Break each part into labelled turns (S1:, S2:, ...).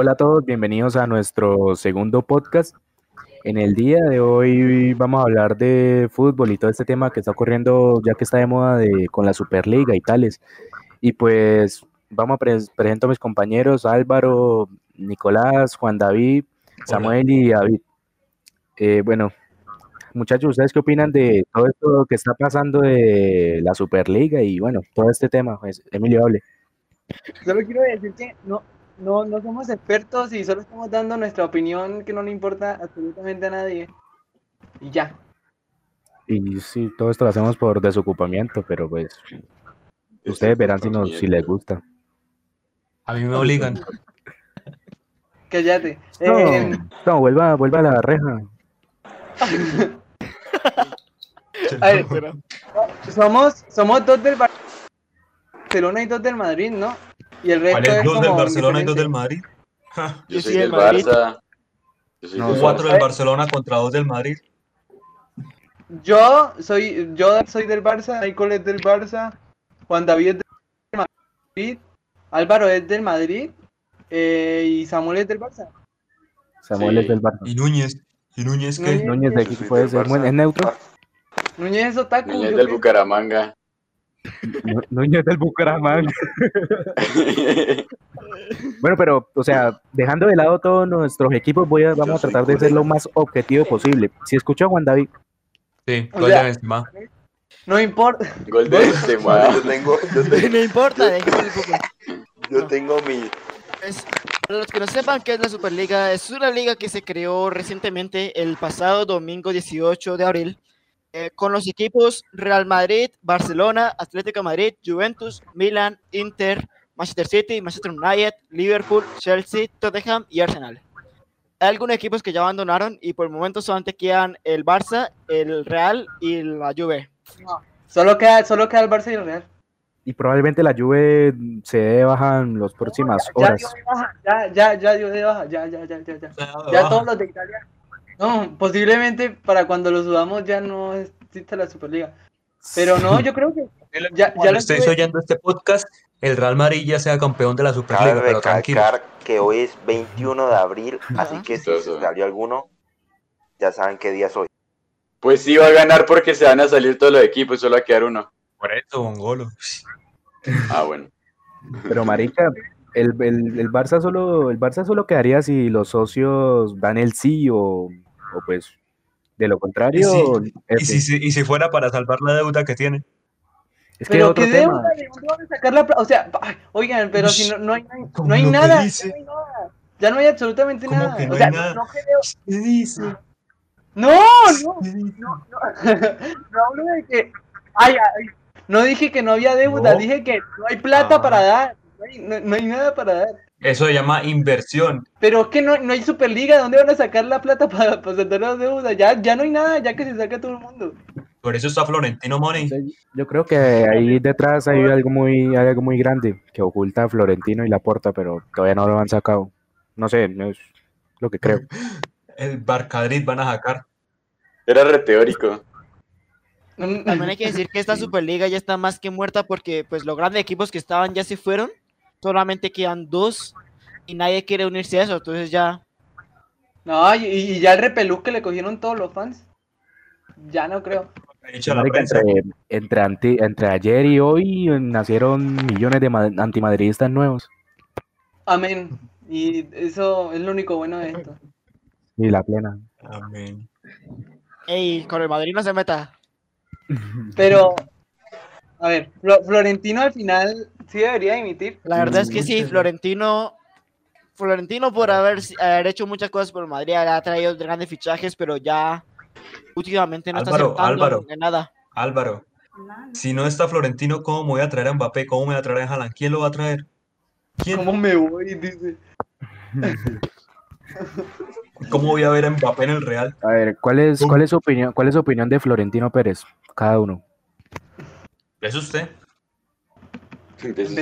S1: Hola a todos, bienvenidos a nuestro segundo podcast. En el día de hoy vamos a hablar de fútbol y todo este tema que está ocurriendo ya que está de moda de, con la Superliga y tales. Y pues vamos a presentar presento a mis compañeros Álvaro, Nicolás, Juan David, Samuel y David. Eh, bueno, muchachos, ¿ustedes qué opinan de todo esto que está pasando de la Superliga y bueno, todo este tema? Pues, Emilio, hable.
S2: Solo quiero decir que no, no, no somos expertos y solo estamos dando nuestra opinión que no le importa absolutamente a nadie. Y ya.
S1: Y sí, todo esto lo hacemos por desocupamiento, pero pues ustedes verán si, nos, si les gusta.
S3: A mí me obligan.
S2: Cállate.
S1: No,
S2: Eh,
S1: no vuelva, vuelva a la reja.
S2: a ver, somos, somos dos del Barcelona y dos del Madrid, ¿no? Y el resto
S3: ¿Cuál es
S2: es
S3: dos del Barcelona y dos del Madrid? Ja,
S4: Yo
S5: Yo
S4: soy del
S5: Barça. Yo soy
S1: No,
S5: del
S3: Cuatro
S5: Barça.
S3: del Barcelona contra dos del Madrid.
S2: Yo soy, yo soy del Barça, Michael es del Barça, Juan David es del Madrid, Álvaro es del Madrid eh, y Samuel es del Barça.
S1: Samuel
S5: Sí.
S1: es del Barça.
S3: Y Núñez. ¿Y Núñez qué?
S2: Núñez.
S1: Núñez de aquí puede ser,
S5: Barça.
S1: ¿es neutro?
S2: Núñez es otaku.
S5: Niñez
S2: ¿yo
S5: del? Bucaramanga.
S1: Nú- Núñez del Bucaramanga. Bueno, pero, o sea, dejando de lado todos nuestros equipos, voy a, vamos a tratar de ser lo más objetivo posible. Si escucho a Juan David,
S3: Sí,
S2: O
S3: gol
S2: sea-
S3: de Benzema.
S2: No importa.
S5: Gol de Benzema.
S4: Yo tengo, yo tengo,
S6: No importa, fútbol.
S4: yo tengo mi.
S6: Es- para los que no sepan qué es la Superliga, es una liga que se creó recientemente el pasado domingo 18 de abril eh, con los equipos Real Madrid, Barcelona, Atlético de Madrid, Juventus, Milan, Inter, Manchester City, Manchester United, Liverpool, Chelsea, Tottenham y Arsenal. Hay algunos equipos que ya abandonaron y por el momento solamente quedan el Barça, el Real y la Juve.
S2: Solo queda, solo queda el Barça y el Real.
S1: y probablemente la Juve se dé baja en las próximas
S2: Ya
S1: horas.
S2: dio de baja, ya, ya, ya dio de baja, ya, ya, ya, ya, ya. Ya todos los de Italia. No, posiblemente para cuando lo subamos ya no existe la Superliga. Pero no, yo creo que ya, ya
S3: Cuando
S2: lo
S3: estéis
S2: estuve-
S3: oyendo este podcast, el Real Madrid ya sea campeón de la Superliga,
S4: Cabe
S3: pero tranquilo.
S4: recalcar que hoy es 21 de abril, así que si se salió alguno, ya saben qué día soy.
S5: Pues sí va a ganar porque se van a salir todos los equipos, solo va a quedar uno.
S3: Por eso, Bongolo.
S5: Ah, bueno.
S1: Pero marica, el, el, el Barça solo, el Barça solo quedaría si los socios dan el sí o, o pues de lo contrario.
S3: Y si, si- y si fuera para salvar la deuda que tiene.
S1: es que
S2: Pero
S1: otro tema.
S2: deuda, ¿de dónde van a sacar la plata? O sea, ay, oigan, pero si no, no hay, no hay nada,
S3: dice.
S2: no hay nada. Ya no hay absolutamente
S3: ¿Cómo
S2: nada.
S3: que no
S2: o sea,
S3: hay nada?
S2: no creo.
S3: ¿Qué dice?
S2: No, no, no, no, no hablo de que. Ay, ay, no dije que no había deuda,
S3: No.
S2: dije que no hay plata
S3: Ah.
S2: para dar. No hay, no- no hay nada para dar.
S3: Eso se llama inversión.
S2: Pero es que no, no hay Superliga, ¿de ¿dónde van a sacar la plata para, para saldar las deudas? Ya, ya no hay nada, ya que se saca todo el mundo.
S3: Por eso está Florentino Money.
S1: Yo creo que ahí detrás hay algo muy, hay algo muy grande que oculta a Florentino y Laporta, pero todavía no lo han sacado. No sé, no es lo que creo.
S3: El Barcadrid van a sacar.
S5: Era re teórico.
S6: También hay que decir que esta Superliga ya está más que muerta porque pues los grandes equipos que estaban ya se fueron, solamente quedan dos y nadie quiere unirse a eso, entonces ya
S2: No, y, y ya el repelús que le cogieron todos los fans. Ya no creo.
S1: Entre, entre, entre ayer y hoy nacieron millones de ma- antimadridistas nuevos.
S2: Amén. Y eso es lo único bueno de esto.
S1: Y la plena.
S3: Amén.
S6: Ey, con el Madrid no se meta.
S2: Pero, a ver, Flo- Florentino al final sí debería dimitir.
S6: La verdad es que sí, Florentino Florentino por haber, haber hecho muchas cosas por Madrid, ha traído grandes fichajes, pero ya últimamente no
S3: Álvaro,
S6: está
S3: Álvaro.
S6: en nada.
S3: Álvaro, si no está Florentino, ¿cómo me voy a traer a Mbappé? ¿Cómo me voy a traer a Haaland? ¿Quién lo va a traer? ¿Quién?
S2: ¿Cómo me voy? Dice.
S3: ¿Cómo voy a ver a Mbappé en el Real?
S1: A ver, ¿cuál es, cuál es su opinión, cuál es su opinión de Florentino Pérez? Cada uno.
S3: ¿Es usted?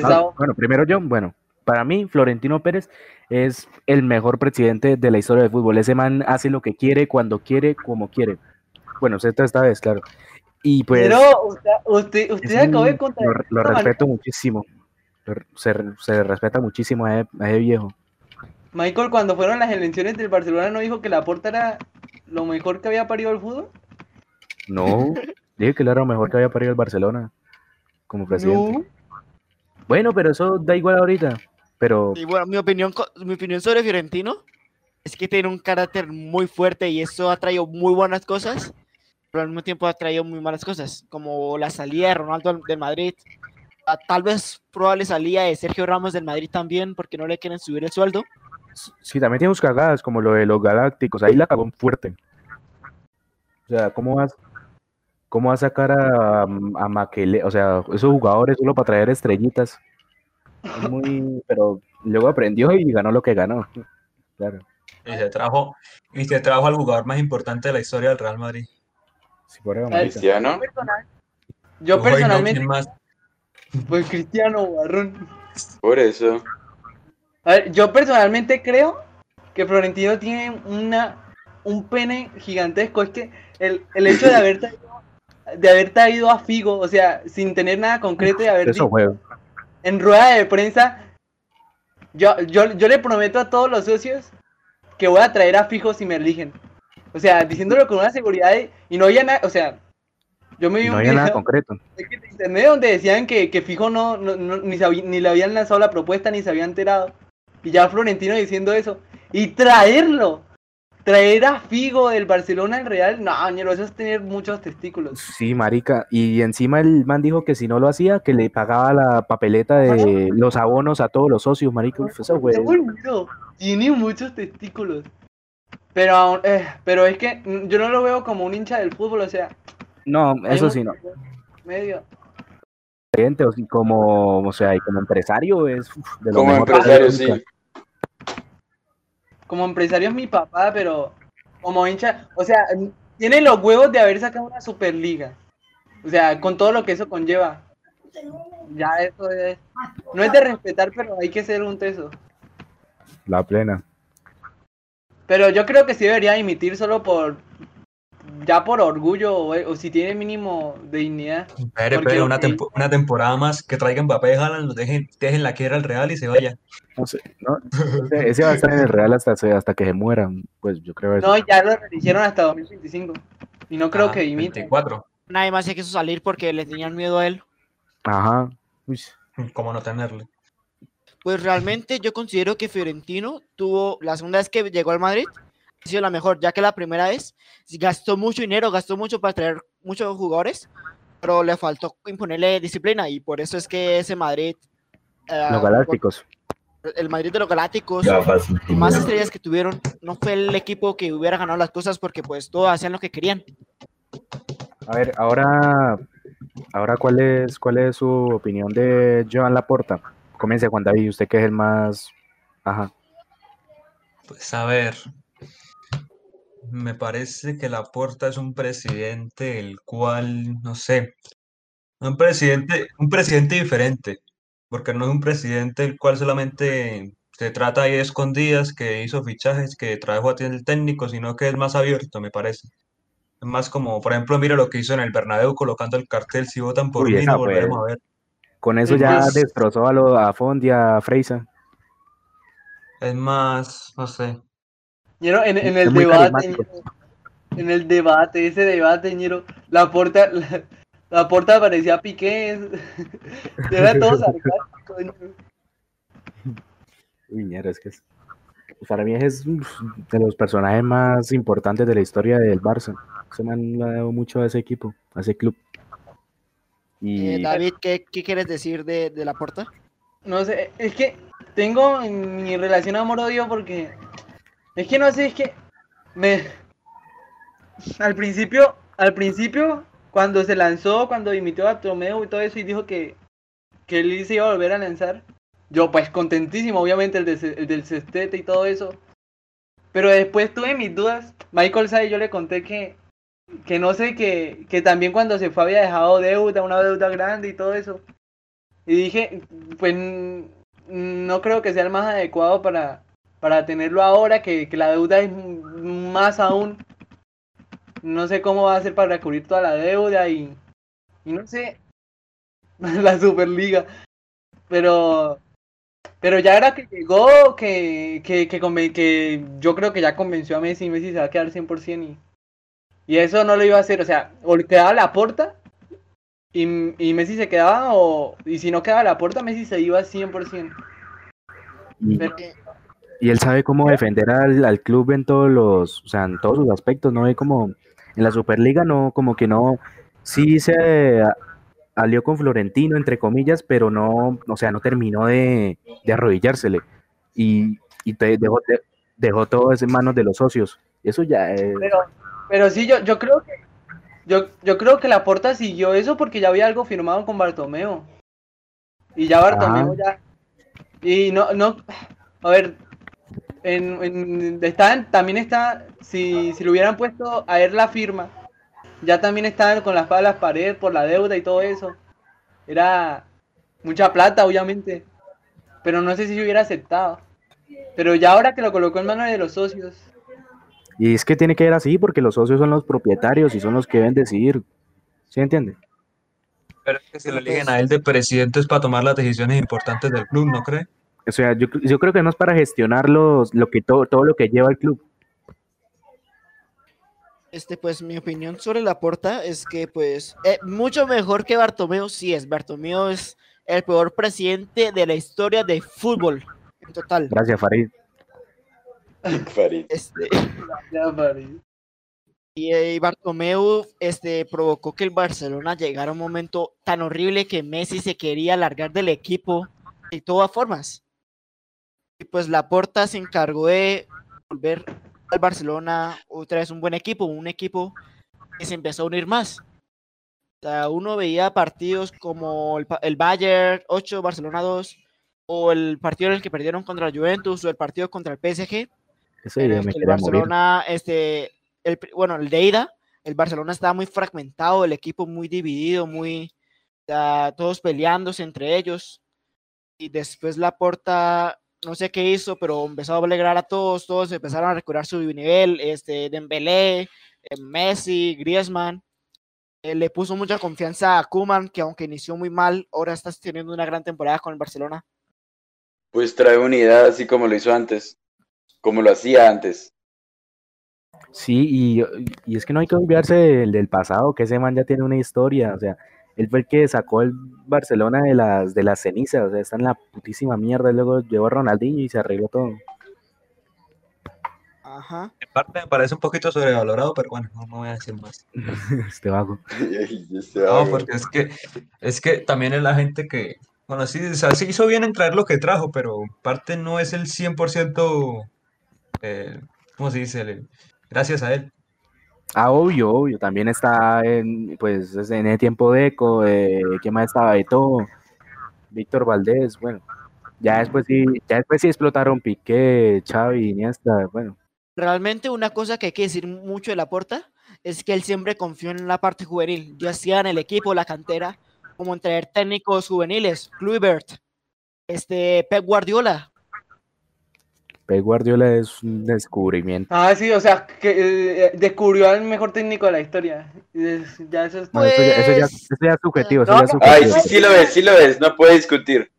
S1: Ah, bueno, primero yo, bueno, para mí Florentino Pérez es el mejor presidente de la historia del fútbol. Ese man hace lo que quiere, cuando quiere, como quiere. Bueno, esta, esta vez, claro. Y pues
S2: Pero usted, usted, usted acabó de contar.
S1: lo, lo respeto muchísimo. Se, se respeta muchísimo a ese, a ese viejo.
S2: Michael, cuando fueron las elecciones del Barcelona, ¿no dijo que la Porta era lo mejor que había parido el fútbol?
S1: No, dije que él era lo mejor que había parido el Barcelona como presidente.
S2: No.
S1: Bueno, pero eso da igual ahorita. Pero
S6: Y bueno, mi opinión, mi opinión sobre Fiorentino es que tiene un carácter muy fuerte y eso ha traído muy buenas cosas, pero al mismo tiempo ha traído muy malas cosas, como la salida de Ronaldo del- Madrid, a tal vez probable salida de Sergio Ramos del Madrid también, porque no le quieren subir el sueldo.
S1: sí, también tiene sus cagadas, como lo de los galácticos. Ahí la cagó fuerte. O sea, ¿cómo vas, cómo va a sacar a, a Maquele? O sea, esos jugadores solo para traer estrellitas. Es muy, pero luego aprendió y ganó lo que ganó. Claro.
S3: Y se trajo, y se trajo al jugador más importante de la historia del Real Madrid.
S1: Marica.
S5: Cristiano.
S2: Yo
S3: no,
S2: personalmente, pues Cristiano Barrón.
S5: Por eso.
S2: A ver, yo personalmente creo que Florentino tiene una un pene gigantesco. Es que el, el hecho de haber traído, de haber traído a Figo, o sea, sin tener nada concreto y haber
S1: Eso
S2: dicho en rueda de prensa, yo, yo, yo le prometo a todos los socios que voy a traer a Figo si me eligen. O sea, diciéndolo con una seguridad de- y no había nada, o sea, yo me vi
S1: No
S2: un
S1: había nada
S2: video-
S1: concreto.
S2: de internet donde decían que, que Fijo no, no- no- ni, ni le habían lanzado la propuesta ni se había enterado. Y ya Florentino diciendo eso. Y traerlo. Traer a Figo del Barcelona al Real. No, ñero, eso es tener muchos testículos.
S1: Sí, marica. Y encima el man dijo que si no lo hacía, que le pagaba la papeleta de los abonos a todos los socios, marica. Uf, eso
S2: ñero, Tiene muchos testículos. Pero, eh, pero es que mm, yo no lo veo como un hincha del fútbol, o sea.
S1: No, eso sí, no.
S2: Medio.
S1: O sí, como, o sea, y como empresario es uf, de lo
S5: Como empresario,
S1: nunca.
S5: sí.
S2: Como empresario es mi papá, pero como hincha, o sea, tiene los huevos de haber sacado una Superliga. O sea, con todo lo que eso conlleva. Ya eso es. No es de respetar, pero hay que ser un teso.
S1: La plena.
S2: Pero yo creo que sí debería dimitir solo por. Ya por orgullo o, o si tiene mínimo de dignidad.
S3: Espere,
S2: Porque,
S3: espere, una,
S2: ok.
S3: tempo- una temporada más que traigan Mbappé, Haaland, lo dejen, dejen la quiera al Real y se vaya.
S1: No sé, ¿no? Ese, va a estar en el Real hasta, hasta que se mueran. Pues yo creo eso.
S2: No, ya lo eligieron hasta 2025. Y no creo
S3: Ah,
S2: que dimita.
S3: 24.
S6: Nadie más se quiso salir porque le tenían miedo a él.
S1: Ajá. Uy,
S3: ¿Cómo no tenerle?
S6: Pues realmente yo considero que Fiorentino tuvo, la segunda vez que llegó al Madrid, sido la mejor, ya que la primera vez gastó mucho dinero, gastó mucho para traer muchos jugadores, pero le faltó imponerle disciplina y por eso es que ese Madrid, eh,
S1: los galácticos.
S6: el Madrid de los Galácticos, y más estrellas que tuvieron, no fue el equipo que hubiera ganado las cosas porque pues todos hacían lo que querían.
S1: A ver, ahora, ahora ¿cuál es, cuál es su opinión de Joan Laporta? Comience Juan David, usted que es el más. Ajá.
S3: Pues a ver, me parece que Laporta es un presidente el cual, no sé, un presidente, un presidente diferente, porque no es un presidente el cual solamente se trata ahí de escondidas, que hizo fichajes, que trajo a el técnico, sino que es más abierto, me parece. Es más como, por ejemplo, mira lo que hizo en el Bernabéu colocando el cartel, si votan por
S1: Uy,
S3: mí, no volveremos a ver.
S1: Con eso
S3: Es
S1: ya
S3: más-
S1: destrozó a, lo, a Font y a Freisa.
S3: Es más, no sé.
S2: Ñero, en, en el debate, en el debate, ese debate, ñero, la porta, la, la porta parecía Piqué, era todo sarcástico, ñero.
S1: Uy, ñero, es que es- para mí es de los personajes más importantes de la historia del Barça. Se me han dado mucho a ese equipo, a ese club. Y
S6: Eh, David, ¿qué, qué quieres decir de, de la puerta?
S2: No sé, es que tengo en mi relación amor-odio porque es que no sé, es que me al principio, al principio cuando se lanzó, cuando dimitió a Tomeo y todo eso y dijo que que él se iba a volver a lanzar, yo pues contentísimo, obviamente el, de el del cestete y todo eso. Pero después tuve mis dudas. Michael Say yo le conté que que no sé que que también cuando se fue había dejado deuda, una deuda grande y todo eso. Y dije, pues no creo que sea el más adecuado para, para tenerlo ahora, que, que la deuda es más aún. No sé cómo va a hacer para cubrir toda la deuda y, y no sé, la Superliga. Pero Pero ya era que llegó, que, que, que, conven- que yo creo que ya convenció a Messi y Messi se va a quedar 100% y, y eso no lo iba a hacer. O sea, o le quedaba la porta y, y Messi se quedaba, o y si no quedaba la porta, Messi se iba 100%.
S1: Y,
S2: Pero,
S1: y él sabe cómo defender al, al club en todos los, o sea, en todos sus aspectos, no ve como en la Superliga no, como que no, sí se alió con Florentino, entre comillas, pero no, o sea, no terminó de, de arrodillársele y, y te- dejó, de- dejó todo eso en manos de los socios. Eso ya es,
S2: pero, pero sí, yo, yo creo que yo, yo creo que la porta siguió eso porque ya había algo firmado con Bartomeo. Y ya Bartomeo ya. Y no, no, a ver, en, en- también está, si, si le hubieran puesto a él la firma, ya también estaban con las palas pared por la deuda y todo eso. Era mucha plata, obviamente. Pero no sé si yo hubiera aceptado. Pero ya ahora que lo colocó en manos de los socios,
S1: y es que tiene que ser así porque los socios son los propietarios y son los que deben decidir. ¿Sí entiende?
S3: Pero es que si lo eligen a él de presidente es para tomar las decisiones importantes del club, ¿no cree?
S1: O sea, yo, yo creo que no es para gestionar los, lo que todo, todo lo que lleva el club.
S6: Este, pues mi opinión sobre Laporta es que, pues, eh, mucho mejor que Bartomeu, sí es. Bartomeu es el peor presidente de la historia de fútbol, en total.
S1: Gracias, Farid.
S5: Farid.
S6: Este,
S2: ya parí.
S6: y eh, Bartomeu este, provocó que el Barcelona llegara a un momento tan horrible que Messi se quería largar del equipo de todas formas. Y pues Laporta se encargó de volver al Barcelona otra vez un buen equipo, un equipo que se empezó a unir más. O sea, uno veía partidos como el, el Bayern 8, Barcelona 2, o el partido en el que perdieron contra la Juventus, o el partido contra el PSG,
S1: Ese
S6: en el que el
S1: quería morir.
S6: Barcelona, este, el, bueno, el de ida, el Barcelona estaba muy fragmentado, el equipo muy dividido, muy, o sea, todos peleándose entre ellos. Y después la porta, no sé qué hizo, pero empezó a alegrar a todos, todos empezaron a recuperar su nivel, este, Dembélé, eh, Messi, Griezmann. eh, le puso mucha confianza a Kuman, que aunque inició muy mal, ahora está teniendo una gran temporada con el Barcelona.
S5: Pues trae unidad así como lo hizo antes. Como lo hacía antes.
S1: Sí, y, y es que no hay que olvidarse del, del pasado, que ese man ya tiene una historia, o sea, él fue el que sacó el Barcelona de las, de las cenizas, o sea, está en la putísima mierda, y luego llevó a Ronaldinho y se arregló todo.
S6: Ajá.
S3: En parte me parece un poquito sobrevalorado, pero bueno, no, no voy a decir más.
S1: Este vago.
S5: Este
S3: No,
S5: vago.
S3: porque es que, es que también es la gente que, bueno, sí, o sea, sí hizo bien en traer lo que trajo, pero en parte no es el 100%, eh, ¿cómo se dice? El- gracias a él.
S1: Ah, obvio, obvio, también está en, pues, es en el tiempo de Eco, eh, ¿quién más estaba de todo? Víctor Valdés, bueno, ya después sí, ya después sí explotaron Piqué, Xavi, Iniesta, bueno,
S6: Realmente una cosa que hay que decir mucho de Laporta es que él siempre confió en la parte juvenil, ya sea en el equipo, la cantera, como en traer técnicos juveniles, Kluivert, este Pep Guardiola,
S1: Pep Guardiola es un descubrimiento.
S2: Ah, sí, o sea, que eh, descubrió al mejor técnico de la historia. Es- ya eso es...
S1: No, eso, ya, eso, ya,
S6: Pues,
S1: eso ya es subjetivo, eso
S2: no,
S1: ya es
S2: no,
S5: Ay, sí, sí lo ves, sí lo ves. No puede discutir.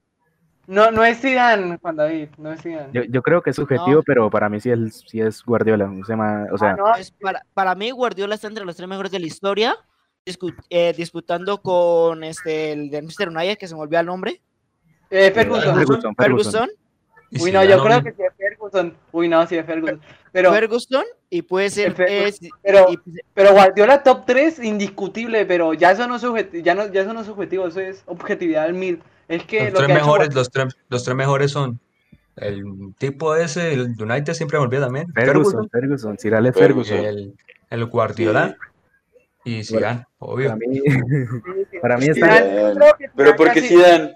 S2: No, no es Zidane, Juan David, no es Zidane.
S1: Yo, yo creo que es subjetivo,
S6: No.
S1: pero para mí sí es, sí es Guardiola. O sea, o sea,
S2: Ah, no,
S6: pues, para, para mí Guardiola está entre los tres mejores de la historia, discu- eh, disputando con este, el de Manchester United, que se me olvidó el nombre,
S2: eh, Ferguson.
S1: Ferguson, Ferguson.
S2: Uy,
S3: si
S2: no, yo creo que sí es Ferguson. Uy, no, sí es Ferguson. Pero,
S6: Ferguson, y puede ser... Eh,
S2: pero-
S6: y-
S2: pero Guardiola top 3, indiscutible, pero ya eso no es subjetivo, ya no, ya eso no es subjetivo, eso es objetividad al mil. Es que
S3: Los
S2: lo
S3: tres
S2: que ha hecho
S3: mejores, los tres, los tres mejores son el tipo ese, el United siempre me olvida también,
S1: Ferguson, Ferguson, Sir Alex
S5: Ferguson.
S3: El, el Guardiola y Zidane, obvio.
S1: Para mí, para mí está.
S2: Zidane,
S5: Pero porque Zidane.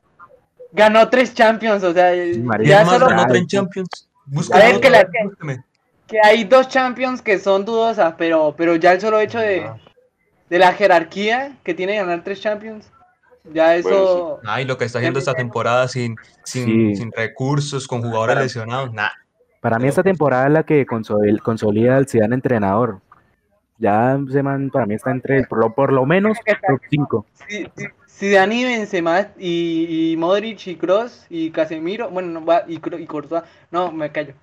S2: Ganó tres Champions, o sea,
S1: marica.
S3: ¿Quién
S2: ya solo
S3: ganó tres
S1: sí.
S3: Champions?
S2: A ver, que la- que- hay dos Champions que son dudosas, pero, pero ya el solo hecho de,
S3: Ah.
S2: de la jerarquía que tiene ganar tres Champions, ya eso...
S3: Ay, lo que está haciendo esta temporada sin, sin,
S1: Sí.
S3: sin recursos, con jugadores
S1: Para-
S3: lesionados, nada.
S1: Para mí esta temporada es la que consol- consolida al Zidane entrenador. Ya man para mí está entre, por lo, por lo menos, top 5.
S2: Si, si, si Dani, Benzema y, y Modric y Cross y Casemiro, bueno, no, va, y, Cro- y Courtois, no, me callo.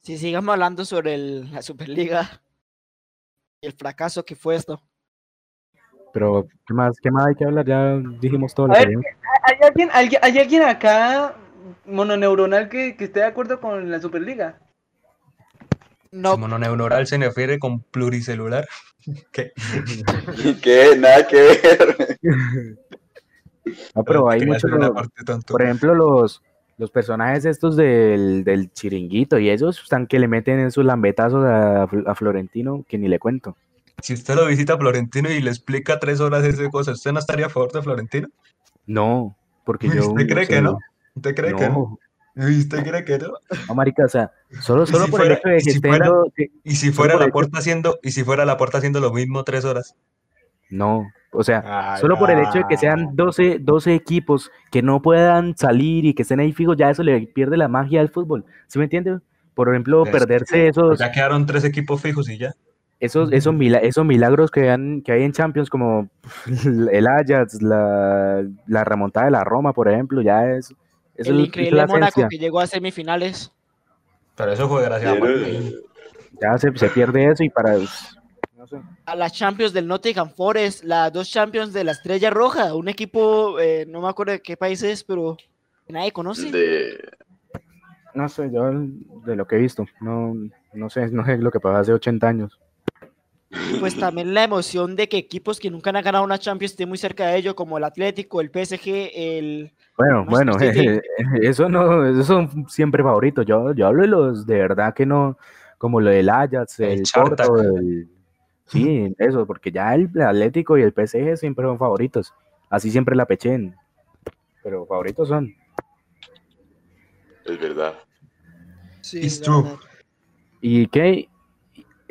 S6: Si sigamos hablando sobre el- la Superliga y el fracaso que fue esto.
S1: Pero, ¿qué más, ¿qué más hay que hablar? Ya dijimos todo lo que.
S2: ¿Hay alguien, alguien- hay alguien acá mononeuronal que, que esté de acuerdo con la Superliga?
S6: No,
S3: Mononeuronal se refiere con pluricelular. ¿Qué?
S5: ¿Qué? Nada que ver.
S1: No, pero hay
S3: Quería
S1: mucho,
S3: hacer una parte tonto.
S1: por ejemplo, los, los personajes estos del, del chiringuito y esos están que le meten esos lambetazos a, a Florentino, que ni le cuento.
S3: Si usted lo visita a Florentino y le explica tres horas ese cosa, ¿usted no estaría a favor de Florentino?
S1: No, porque yo...
S3: ¿Usted cree que
S1: sé,
S3: no? ¿Usted cree que no?
S1: No,
S3: ¿Y ¿Usted cree que no?
S1: no, marica, o sea, solo, solo
S3: si
S1: por
S3: fuera-
S1: el hecho de que
S3: si
S1: estén
S3: fuera- Y si fuera la puerta haciendo, y si fuera la puerta haciendo lo mismo tres horas.
S1: No, o sea,
S3: Ay,
S1: solo por el hecho de que sean 12, 12 equipos que no puedan salir y que estén ahí fijos, ya eso le pierde la magia al fútbol. ¿Sí me entiende? Por ejemplo,
S3: Es
S1: perderse
S3: que
S1: esos,
S3: Ya quedaron tres equipos fijos y ya.
S1: esos, esos, mila- esos milagros que, han, que hay en Champions, como el Ajax, la, la remontada de la Roma, por ejemplo, ya es.
S6: El
S1: es- es
S6: increíble Mónaco que llegó a semifinales.
S3: Pero eso fue gracias a
S5: Quiero-
S3: Martín.
S1: Ya se, se pierde eso y para. No sé.
S6: A las Champions del Nottingham Forest, las dos Champions de la Estrella Roja, un equipo, eh, no me acuerdo de qué país es, pero que nadie conoce.
S5: De...
S1: No sé, yo de lo que he visto, no, no sé, no sé lo que pasó hace 80 años.
S6: Pues también la emoción de que equipos que nunca han ganado una Champions estén muy cerca de ello, como el Atlético, el PSG, el...
S1: Bueno, bueno, eso no, esos son siempre favoritos. Yo, yo hablo de los de verdad que no, como lo del Ajax,
S3: El
S1: el. Porto, el- sí, eso, porque ya el Atlético y el PSG siempre son favoritos. Así siempre la pechen. Pero favoritos son.
S5: Es verdad.
S6: Sí,
S3: It's true.
S6: verdad.
S1: ¿Y qué?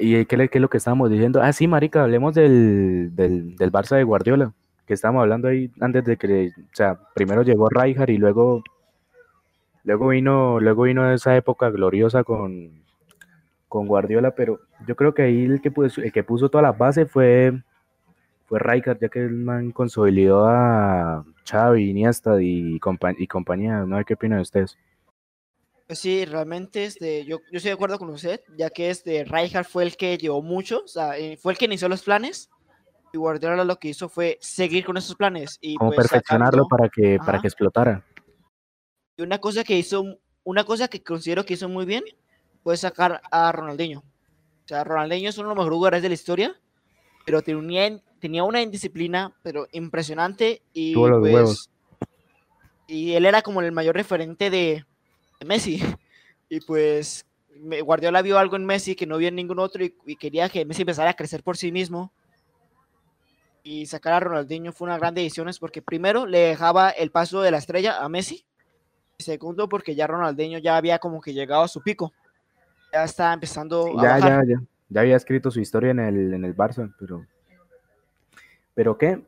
S1: ¿Y qué, le- qué es lo que estábamos diciendo? Ah, sí, marica, hablemos del, del, del Barça de Guardiola, que estábamos hablando ahí antes de que, o sea, primero llegó Rijkaard y luego, luego vino, luego vino esa época gloriosa con, con Guardiola, pero yo creo que ahí el que puso, el que puso todas las bases fue, fue Rijkaard, ya que el man consolidó a Xavi, Iniesta y, compa- y compañía. No sé qué opinan ustedes.
S6: Pues sí, realmente este, yo, yo estoy de acuerdo con usted, ya que este, Rijkaard fue el que llevó mucho, o sea, eh, fue el que inició los planes, y Guardiola lo que hizo fue seguir con esos planes. Y
S1: Cómo
S6: pues,
S1: perfeccionarlo
S6: sacando-
S1: para que, para
S6: Ajá.
S1: que explotara.
S6: Y una cosa que hizo, una cosa que considero que hizo muy bien fue sacar a Ronaldinho. O sea, Ronaldinho es uno de los mejores jugadores de la historia, pero tenía, tenía una indisciplina, pero impresionante. Y,
S1: Tuvo los
S6: pues,
S1: huevos.
S6: y él era como el mayor referente de Messi. Y pues me- Guardiola vio algo en Messi que no vio en ningún otro y, y quería que Messi empezara a crecer por sí mismo. Y sacar a Ronaldinho fue una gran decisión es porque primero le dejaba el paso de la estrella a Messi. Y segundo porque ya Ronaldinho ya había como que llegado a su pico. Ya estaba empezando a
S1: ya,
S6: bajar.
S1: ya, ya, ya había escrito su historia en el, en el Barça, pero. ¿Pero qué?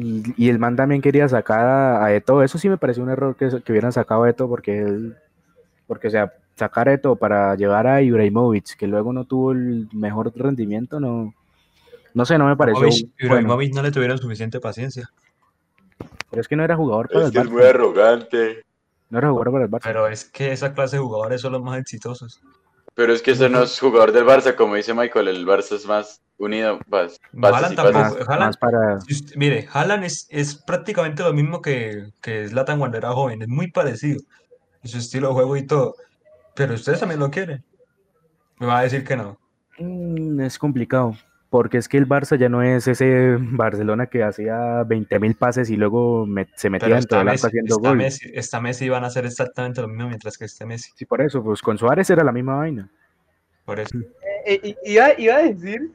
S1: Y, y el man también quería sacar a, a Eto'o. Eso sí me pareció un error que, que hubieran sacado a Eto'o, porque él. Porque, o sea, sacar a Eto'o para llevar a Ibrahimovic, que luego no tuvo el mejor rendimiento, no. No sé, no me pareció.
S3: Ibrahimovic-
S1: bueno.
S3: No le tuvieron suficiente paciencia.
S1: Pero es que no era jugador para
S5: Es
S1: el
S5: que es muy arrogante.
S1: No era jugador para el Barça.
S3: Pero es que esa clase de jugadores son los más exitosos.
S5: Pero es que ese no es jugador del Barça, como dice Michael, el Barça es más unido.
S3: Haaland tampoco.
S5: pases.
S1: más,
S3: Haaland-
S1: más para.
S3: Mire, Haaland es, es prácticamente lo mismo que, que Zlatan cuando era joven, es muy parecido. Su estilo de juego y todo. Pero ustedes también lo quieren. Me va a decir que no.
S1: Mm, Es complicado, porque es que el Barça ya no es ese Barcelona que hacía 20.000 pases y luego me- se metía dentro
S3: está
S1: del arco haciendo
S3: está
S1: gol.
S3: Messi, está Messi y van a hacer exactamente lo mismo mientras que esté Messi.
S1: Sí, por eso, pues con Suárez era la misma vaina.
S3: Por eso.
S2: Eh, eh, iba, iba a decir,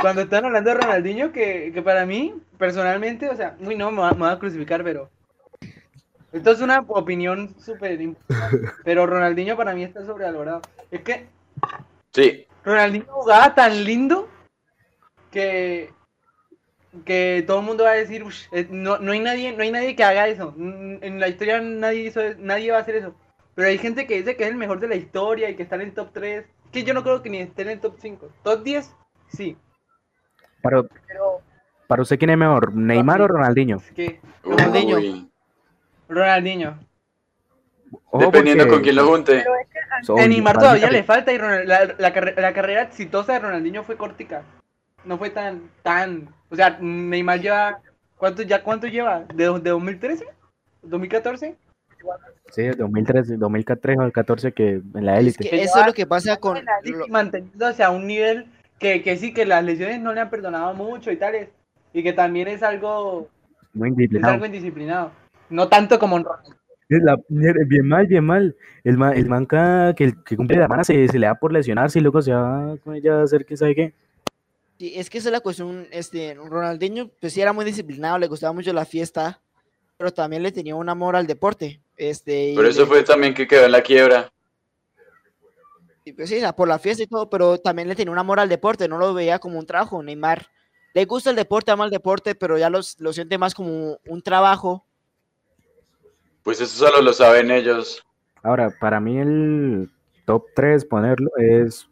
S2: cuando están hablando de Ronaldinho, que, que para mí, personalmente, o sea, uy, no, me va, me va a crucificar, pero. Esto es una opinión súper importante. Pero Ronaldinho para mí está sobrevalorado. Es que
S5: Sí,
S2: Ronaldinho jugaba tan lindo que. Que todo el mundo va a decir, "Ush, eh, no, no, hay nadie, no hay nadie que haga eso. En la historia nadie, hizo, nadie va a hacer eso. Pero hay gente que dice que es el mejor de la historia y que está en el top 3, que yo no creo que ni esté en el top 5. Top 10, sí.
S1: Para,
S2: Pero
S1: para usted, ¿quién es mejor? ¿Neymar o Ronaldinho?
S2: es que
S6: Ronaldinho.
S5: Uy,
S2: Ronaldinho.
S1: Ojo,
S5: dependiendo
S1: porque
S5: con quién lo junte.
S2: A Neymar todavía le falta y Ronald- la, la la carrera exitosa de Ronaldinho fue cortica. No fue tan, tan. O sea, Neymar lleva. ¿Cuánto, ya cuánto lleva? ¿De, de 2013? ¿2014?
S1: Sí, 2013, 2013 o 14 que en la
S6: Es
S1: élite.
S6: que eso es lo que pasa con...
S2: En la liga
S6: lo-
S2: y manteniéndose a un nivel que, que sí, que las lesiones no le han perdonado mucho y tales. Y que también es algo,
S1: Muy
S2: es
S1: indisciplinado.
S2: algo indisciplinado. No tanto como en.
S1: Es la- bien mal, bien mal. El, el manca que, que cumple la mano se, se le da por lesionarse y luego se va con ella a hacer quién sabe qué.
S6: Sí, es que esa es la cuestión, este, Ronaldinho, pues sí era muy disciplinado, le gustaba mucho la fiesta, pero también le tenía un amor al deporte, este, y
S5: Por eso
S6: le-
S5: fue también que quedó en la quiebra.
S6: y pues sí, por la fiesta y todo, pero también le tenía un amor al deporte, no lo veía como un trabajo, Neymar, le gusta el deporte, ama el deporte, pero ya los, lo siente más como un trabajo,
S5: Pues eso solo lo saben ellos.
S1: Ahora, para mí el top 3, ponerlo, es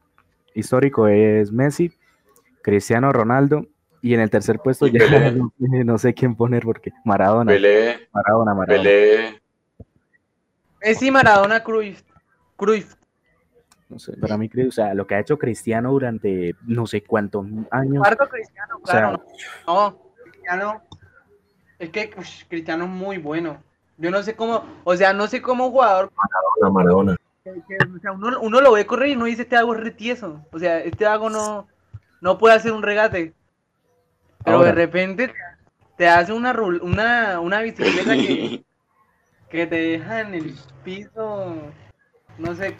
S1: histórico, es Messi, Cristiano Ronaldo, y en el tercer puesto ya no, no sé quién poner porque Maradona,
S5: Pelé,
S1: Maradona, Maradona.
S5: Pelé.
S2: Messi, Maradona, Cruyff. Cruyff.
S1: No sé, para mí, o sea, lo que ha hecho Cristiano durante no sé cuántos años.
S2: Cuarto Cristiano,
S1: O sea,
S2: claro. no, Cristiano. Es que Cristiano es muy bueno. Yo no sé cómo, o sea, no sé cómo un jugador
S7: Maradona, Maradona.
S2: que- que, o sea, uno, uno lo ve correr y no dice este hago es retieso. O sea, este hago no, no puede hacer un regate. Pero
S1: Ahora.
S2: de repente te, hace una, una, una bicicleta que, que te deja en el piso. No sé.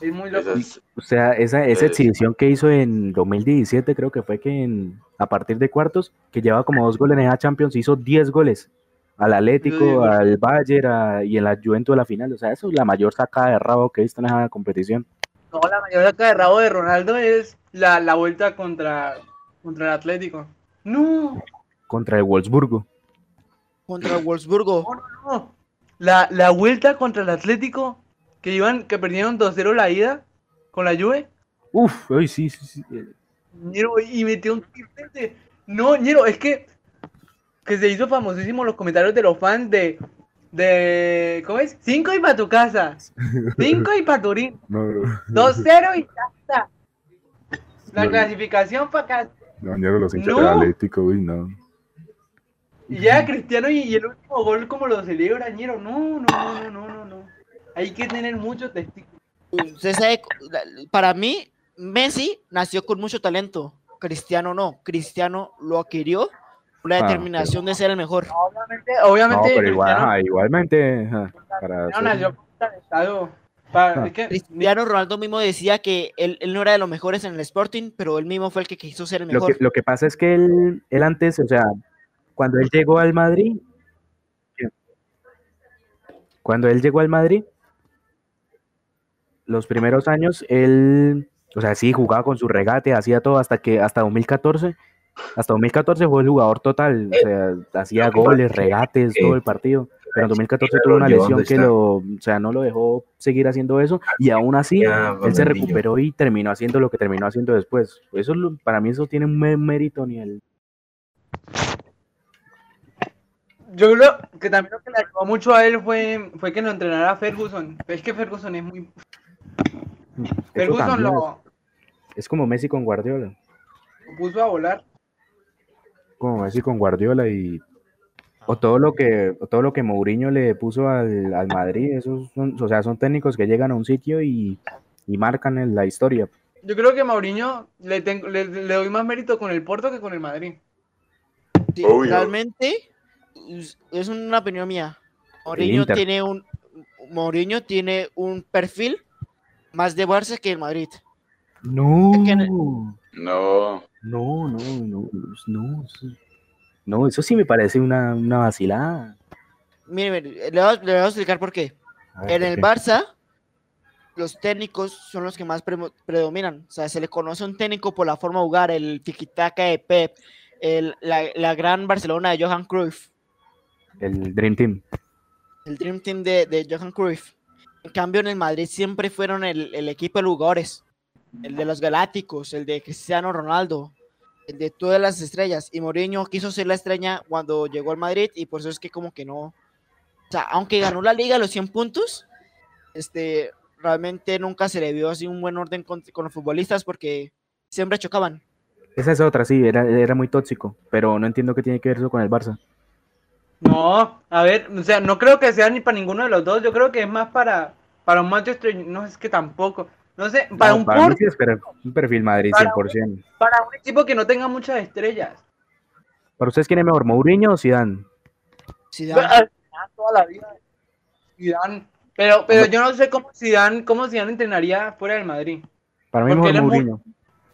S2: Es muy loco.
S1: O sea, esa, esa exhibición que hizo en 2017, creo que fue que en, a partir de cuartos, que lleva como dos goles en esa Champions, hizo 10 goles. Al
S2: Hizo 10
S1: Atlético, al Bayern a- y en la Juventus de la final. O sea, eso es la mayor sacada de rabo que he visto en esa competición.
S2: No, la mayor saca de rabo de Ronaldo es la, la vuelta contra, contra el Atlético. No,
S1: Contra el Wolfsburgo.
S6: contra el Wolfsburgo,
S2: no. La, la vuelta contra el Atlético que iban, que perdieron 2-0 la ida con la Juve.
S1: Uf, uy, sí, sí, sí.
S2: Ñero, y metió un triplete. No, Ñero, es que, que se hizo famosísimo los comentarios de los fans de, de ¿cómo es? 5 y para tu casa, 5 y para Turín,
S1: No, no,
S2: 2-0 y ya. La
S1: No.
S2: clasificación para acá.
S1: no, ñero, los hinchas
S2: No.
S1: del Atlético, uy, no.
S2: Y ya Cristiano y, y el último gol como lo celebra, Ñero. No, no, no, no, no, no, no. Hay que tener mucho testículo.
S6: Usted sabe, para mí, Messi nació con mucho talento, Cristiano no, Cristiano lo adquirió por la
S1: Ah,
S6: determinación de ser el mejor.
S2: Obviamente,
S1: No,
S2: obviamente
S1: pero igual,
S2: Cristiano,
S1: ajá, igualmente. ajá, para
S2: nació con talentado. Pa-
S1: Ah.
S2: es que-
S6: Cristiano Ronaldo mismo decía que él, él no era de los mejores en el Sporting, pero él mismo fue el que quiso ser el
S1: Lo
S6: mejor.
S1: que, lo que pasa es que él, él antes, o sea, cuando él llegó al Madrid, cuando él llegó al Madrid, los primeros años, él, o sea, sí, jugaba con su regate, hacía todo hasta que, hasta 2014, hasta 2014 fue el jugador total, o sea, hacía
S7: Lo
S1: goles, regates,
S7: que-
S1: todo el partido, pero en 2014
S7: Pero
S1: tuvo una lesión que lo, o sea, no lo dejó seguir haciendo eso, y aún así,
S7: Ya,
S1: él se recuperó y terminó haciendo lo que terminó haciendo después. Eso para mí eso tiene un mé- mérito ni el
S2: Yo creo que también lo que le ayudó mucho a él fue, fue que lo entrenara Ferguson. Es que Ferguson es muy.
S1: eso
S2: Ferguson lo,
S1: es, es como Messi con Guardiola,
S2: lo puso a volar.
S1: como Messi con Guardiola y o todo lo que o todo lo que Mourinho le puso al, al Madrid, esos son, o sea, son técnicos que llegan a un sitio y, y marcan en la historia.
S2: Yo creo que Mauriño le, tengo- le, le doy más mérito con el Porto que con el Madrid.
S6: Sí, realmente es- una opinión mía. Mourinho tiene un Mourinho tiene un perfil más de Barça que el Madrid.
S1: No,
S6: Es que-
S1: no,
S5: No,
S1: no, no, no, no, eso- no, eso sí me parece una, una vacilada.
S6: Mire, mire, le voy, a- le voy a explicar por qué.
S1: Ver,
S6: En
S1: ¿por
S6: el
S1: qué?
S6: Barça, los técnicos son los que más predominan. O sea, se le conoce a un técnico por la forma de jugar, el tiki-taka de Pep, el- la, la gran Barcelona de Johan Cruyff,
S1: el Dream Team.
S6: el Dream Team de, de Johan Cruyff. En cambio, en el Madrid siempre fueron el, el equipo de jugadores. el de los Galácticos, el de Cristiano Ronaldo, de todas las estrellas. Y Mourinho quiso ser la estrella cuando llegó al Madrid y por eso es que como que no. O sea, aunque ganó la liga a los 100 puntos, este, realmente nunca se le vio así un buen orden con, con los futbolistas porque siempre chocaban.
S1: Esa es otra, sí, era, era muy tóxico, pero no entiendo qué tiene que ver eso con el Barça.
S2: No, a ver, o sea, no creo que sea ni para ninguno de los dos. Yo creo que es más para, para un Manchester. No, es que tampoco. No sé, para
S1: No,
S2: un
S1: para un perfil Madrid
S2: Para
S1: 100%.
S2: para un equipo que no tenga muchas estrellas.
S1: ¿Para ustedes quién es mejor, Mourinho o Zidane?
S6: Zidane.
S2: Final, toda la vida. Zidane. Pero, pero yo no sé cómo Zidane, cómo Zidane entrenaría fuera del Madrid.
S1: Para mí mejor
S2: muy-
S1: Mourinho.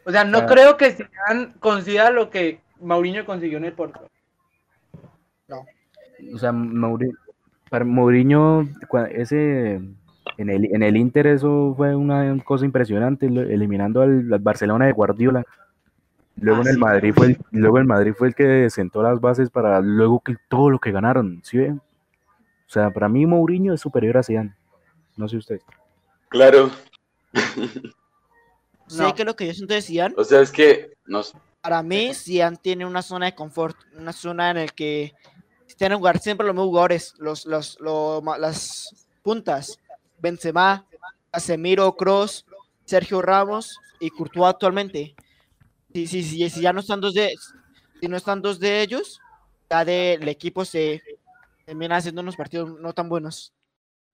S2: O sea, no
S1: Ah.
S2: creo que Zidane consiga lo que Mourinho consiguió en el Porto.
S1: O sea, Mourinho, para Mourinho, ese en el, en el Inter eso fue una cosa impresionante, eliminando al, al Barcelona de Guardiola. Luego
S2: Ah,
S1: en el
S2: sí.
S1: Madrid fue el, luego el Madrid fue el que sentó las bases para luego que todo lo que ganaron, ¿sí ven? O sea, para mí Mourinho es superior a Zidane. No sé ustedes.
S5: Claro.
S6: ¿Sé
S2: No.
S6: qué es lo que yo siento de Zidane?
S5: O sea, es que no sé.
S6: Para mí, Zidane tiene una zona de confort, una zona en la que tienen que jugar siempre los mismos jugadores, los, los, las puntas. Benzema, Casemiro, Kroos, Sergio Ramos y Courtois actualmente. Si, si, si, si ya no están dos de, si no están dos de ellos, ya del equipo se termina haciendo unos partidos no tan buenos.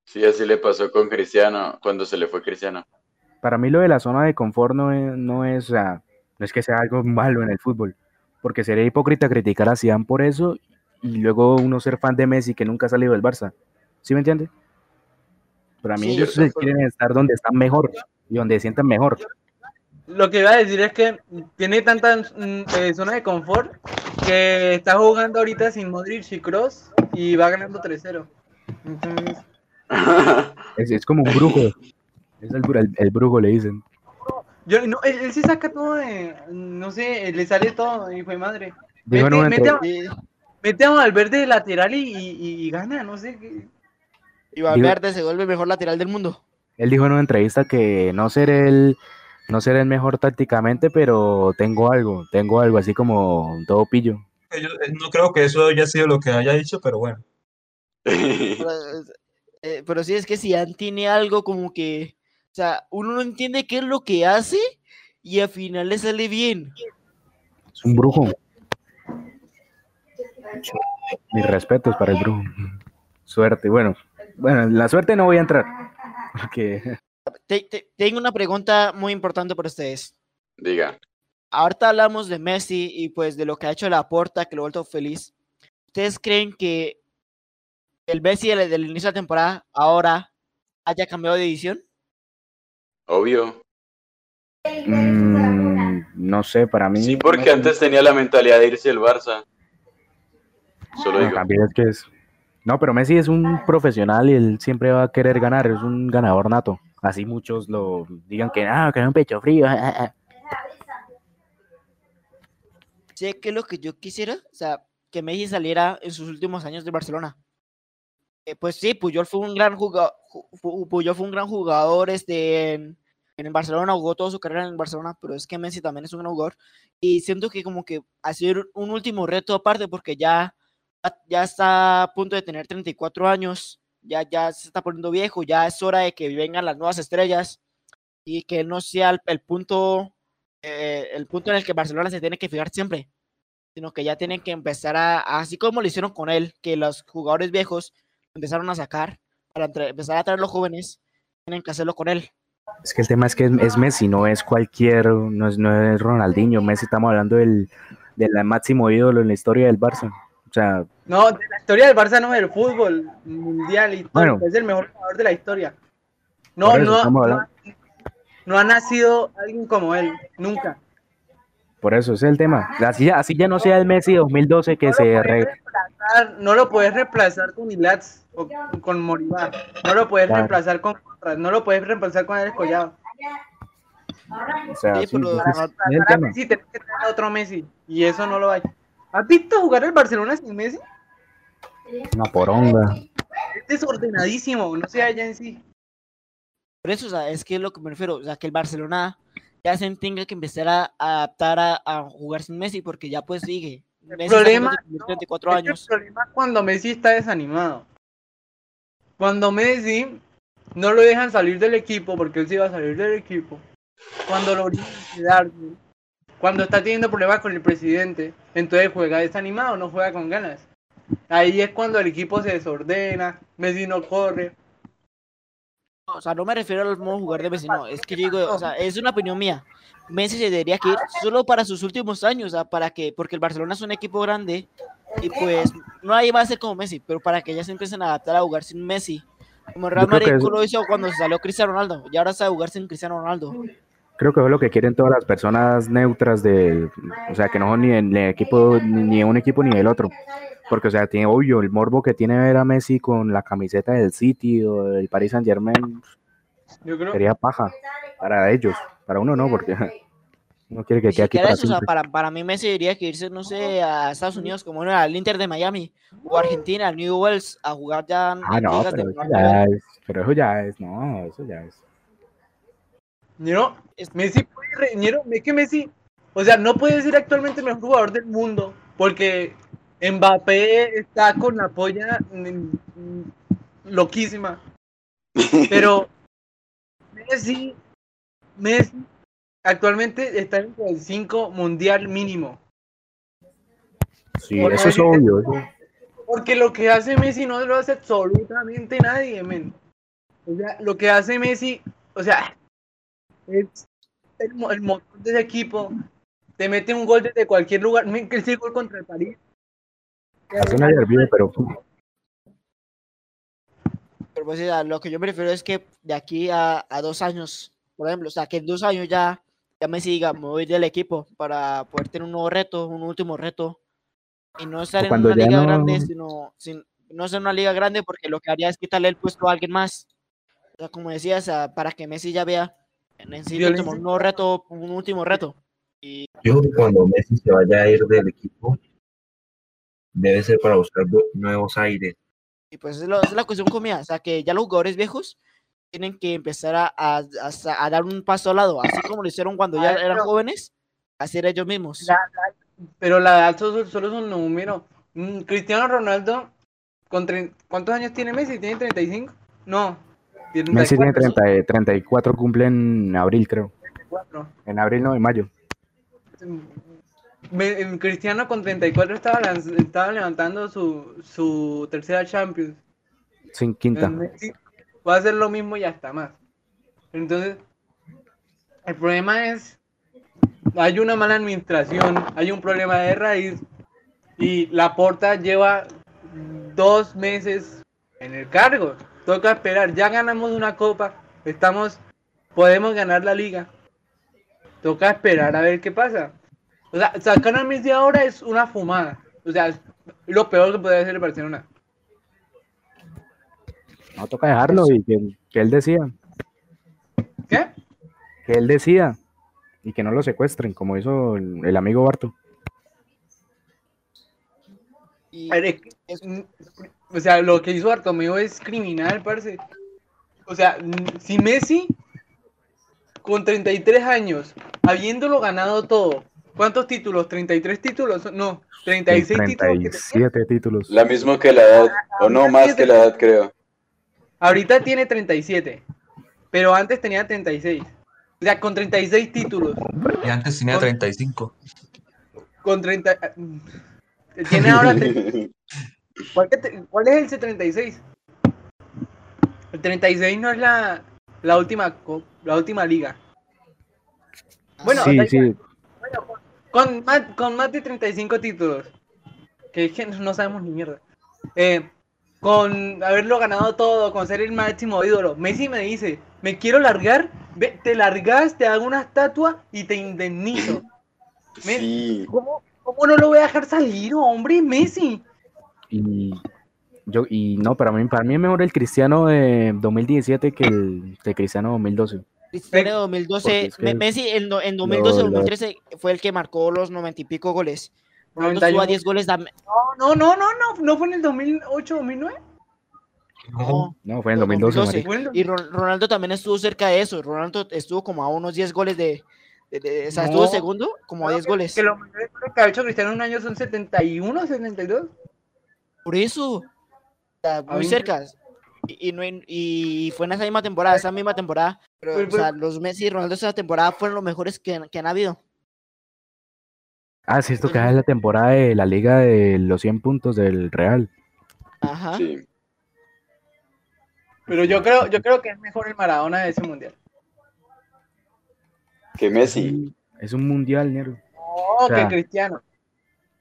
S5: Sí, así le pasó con Cristiano cuando se le fue Cristiano.
S1: Para mí lo de la zona de confort no es, no es, o sea, no es que sea algo malo en el fútbol, porque sería hipócrita criticar a Zidane por eso y luego uno ser fan de Messi que nunca ha salido del Barça. ¿Sí me entiende? Para mí
S6: Sí,
S1: ellos quieren estar donde están mejor y donde sientan mejor.
S2: Lo que iba a decir es que tiene tanta mm, eh, zona de confort que está jugando ahorita sin Modric y Cross y va ganando 3-0. Entonces,
S1: Es, es como un brujo. Es el, bru- el- el brujo, le dicen.
S2: yo, no, él, él sí saca todo de, no sé, le sale todo, hijo de madre. Mete- mete a- Mete a Valverde de lateral y, y- y gana, no sé qué.
S6: Y Valverde se vuelve el mejor lateral del mundo.
S1: Él dijo en una entrevista que no seré el, no seré el mejor tácticamente, pero tengo algo, tengo algo así como todo pillo.
S3: Yo, eh, no creo que eso haya sido lo que haya dicho, pero bueno.
S6: Pero, eh, pero sí es que Zidane tiene algo como que, o sea, uno no entiende qué es lo que hace y al final le sale bien.
S1: Es un brujo. Mis respetos para el brujo. Suerte, bueno. Bueno, en la suerte no voy a entrar. Porque
S6: Te- te- tengo una pregunta muy importante para ustedes.
S5: Diga.
S6: Ahorita hablamos de Messi y pues de lo que ha hecho la Porta, que lo ha vuelto feliz. ¿Ustedes creen que el Messi del, del inicio de la temporada ahora haya cambiado de edición?
S5: Obvio.
S1: mm, no sé, para mí.
S5: Sí, porque antes tenía la mentalidad de irse al Barça. Solo
S1: Bueno,
S5: digo.
S1: también es que es. No, pero Messi es un profesional y él siempre va a querer ganar, es un ganador nato. Así muchos lo digan que ah, que es un pecho frío.
S6: Sé que lo que yo quisiera, o sea, que Messi saliera en sus últimos años de Barcelona. Eh, pues sí, Puyol fue un gran jugador, Puyol fue un gran jugador este, en, en el Barcelona, jugó toda su carrera en Barcelona, pero es que Messi también es un gran jugador. Y siento que como que hacer un último reto aparte, porque ya, ya está a punto de tener 34 años, ya, ya se está poniendo viejo, ya es hora de que vengan las nuevas estrellas y que no sea el, el punto eh, el punto en el que Barcelona se tiene que fijar siempre, sino que ya tienen que empezar a, así como lo hicieron con él, que los jugadores viejos empezaron a sacar para empezar a traer los jóvenes, tienen que hacerlo con él.
S1: Es que el tema es que es, es Messi, no es cualquier, no es, no es Ronaldinho. Messi estamos hablando del, del máximo ídolo en la historia del Barça. O sea,
S2: No, de la historia del Barça no del fútbol mundial y
S1: Bueno.
S2: es el mejor jugador de la historia. No,
S1: eso
S2: no, no, no ha nacido alguien como él, nunca.
S1: por eso ese es el tema. Así ya, así ya no sea el Messi 2012 que se re-
S2: no lo puedes reemplazar con Ilats o con Moribá. No lo puedes
S1: Claro.
S2: reemplazar con no lo puedes reemplazar con Alex Collado.
S1: o sea,
S6: Sí,
S1: sí,
S6: pero-
S1: el
S2: Para. Messi tenés que tener a otro Messi y eso no lo hay. ¿Has visto jugar el Barcelona sin Messi?
S1: Una poronga.
S2: Es desordenadísimo, no sé allá en sí.
S6: Por eso, o sea, es que es lo que me refiero, o sea, que el Barcelona ya se tenga que empezar a adaptar a, a jugar sin Messi, porque ya pues sigue.
S2: El
S6: Messi
S2: problema, no,
S6: 34
S2: es que
S6: años.
S2: El problema cuando Messi está desanimado. Cuando Messi no lo dejan salir del equipo, porque él sí va a salir del equipo. Cuando lo obligan a quedarse. Cuando está teniendo problemas con el presidente, entonces juega desanimado, no juega con ganas. Ahí es cuando el equipo se desordena, Messi no corre.
S6: O sea, no me refiero al modo jugar de Messi, no. Es que yo digo, o sea, es una opinión mía. Messi se debería que ir solo para sus últimos años, o sea, para que, porque el Barcelona es un equipo grande y pues no hay va a ser como Messi, pero para que ya se empiecen a adaptar a jugar sin Messi. Como el Real Madrid lo hizo cuando se salió Cristiano Ronaldo, y ahora sabe jugar sin Cristiano Ronaldo.
S1: Creo que es lo que quieren todas las personas neutras de, o sea, que no son ni en el equipo, ni de un equipo ni del otro. Porque, o sea, tiene obvio el morbo que tiene ver a Messi con la camiseta del City o del Paris Saint Germain
S2: Yo creo
S1: sería paja para ellos, para uno no, porque no quiere que quede aquí para
S6: eso, o sea, para, para mí Messi debería que irse, no sé, a Estados Unidos, como era el Inter de Miami, o Argentina, al New Wells, a jugar ya
S1: Ah, no,
S6: de
S1: pero eso ya es, pero eso ya es, no, eso ya es.
S6: Es-
S2: Messi puede Ñero, es que Messi, o sea, no puede ser actualmente el mejor jugador del mundo, porque Mbappé está con la polla mm, mm, loquísima. Pero Messi, Messi actualmente está en el 5 mundial mínimo.
S1: Sí,
S2: Por
S1: eso es obvio. eso-
S2: Porque lo que hace Messi no lo hace absolutamente nadie, men. O sea, lo que hace Messi, o sea, es el, el motor de ese equipo. Te mete un gol desde cualquier lugar. Men, que ese gol contra el París.
S1: Hace una hervida, pero
S6: Pero pues, sea, lo que yo me refiero es que de aquí a, a dos años, por ejemplo, o sea, que en dos años ya, ya me siga, me voy del equipo para poder tener un nuevo reto, un último reto, y no estar en una liga
S1: no-
S6: grande, sino sin, no ser una liga grande porque lo que haría es quitarle el puesto a alguien más. O sea, como decías, para que Messi ya vea, necesito tomar un nuevo reto, un último reto. Y
S7: Yo creo que cuando Messi se vaya a ir del equipo, debe ser para buscar bu- nuevos aires.
S6: Y pues es, lo- es la cuestión comida, o sea que ya los jugadores viejos tienen que empezar a, a- a a dar un paso al lado, así como lo hicieron cuando ya eran jóvenes, hacer ellos mismos.
S2: La- Pero la edad solo, solo es un número. Mm, Cristiano Ronaldo, con ¿cuántos años tiene Messi? ¿Tiene 35? No.
S1: Messi tiene
S2: 34,
S1: 30, 34, cumple en abril, creo.
S2: 34.
S1: En abril, no, en mayo.
S2: Cristiano con 34 estaba, estaba levantando su, su tercera Champions.
S1: Sin quinta.
S2: Messi va a hacer lo mismo y hasta más. Entonces, el problema es, hay una mala administración, hay un problema de raíz y la porta lleva dos meses en el cargo. Toca esperar, ya ganamos una copa, estamos, podemos ganar la liga. Toca esperar a ver qué pasa. O sea, sacar a Messi ahora es una fumada. O sea, es lo peor que puede hacer el Barcelona.
S1: No toca dejarlo y que, que él decida.
S2: ¿Qué?
S1: Que él decida. Y que no lo secuestren, como hizo el, el amigo Barto.
S6: Y
S2: es o sea, lo que hizo Bartomeu es criminal, parce. O sea, si Messi, con 33 años, habiéndolo ganado todo, ¿cuántos títulos? ¿33 títulos? No, 36 títulos. que tenía.
S1: 37 títulos.
S5: La mismo que la edad, o no más que la edad, creo.
S2: Ahorita tiene 37, pero antes tenía 36. O sea, con 36 títulos,
S3: Y antes tenía 35.
S2: con 30... ah, mm, Tiene ahora... 30 ¿Cuál, que te- cuál es el C36? El 36 no es la, la última la última liga. Bueno,
S1: sí.
S2: Con más, con más de 35 títulos. Que es que no sabemos ni mierda. Eh, con haberlo ganado todo, con ser el máximo ídolo. Messi me dice, me quiero largar, ve, te largas, te hago una estatua y te indemnizo.
S5: Sí.
S2: ¿Cómo, ¿Cómo no lo voy a dejar salir, hombre, Messi?
S1: Y yo, y no, para mí, para mí es mejor el Cristiano de 2017 que el de Cristiano 2012.
S6: Cristiano
S2: Ven,
S6: 2012,
S1: porque es que
S6: Me- Messi en, en 2012,
S1: lo-
S6: 2013 fue el que marcó los 90 y pico goles. Ronaldo estuvo
S2: 91.
S6: a 10 goles. da-
S2: No, no, no, no, no fue en el 2008, 2009.
S6: no,
S1: No, fue en el
S6: No,
S1: 2012.
S6: 2012.
S1: marica.
S2: Fue en el-
S6: Y Ro- Ronaldo también estuvo cerca de eso. Ronaldo estuvo como a unos 10 goles de, De- de- o sea,
S8: No.
S6: estuvo segundo, como a 10 goles.
S8: Que lo mayores goles que ha hecho Cristiano en un año son 71, 72.
S6: Por eso. Muy cerca. Y, y no, y fue en esa misma temporada, esa misma temporada. Pero,
S8: Pero-
S6: o sea, los Messi y Ronaldo esa temporada fueron los mejores que, que han habido.
S1: Ah, sí, esto que es la temporada de la liga de los 100 puntos del Real.
S6: Ajá.
S5: Sí.
S8: Pero yo creo, yo creo que es mejor el Maradona de ese mundial.
S5: Que Messi.
S1: Es un mundial, Nero.
S8: No,
S1: O sea,
S8: que Cristiano.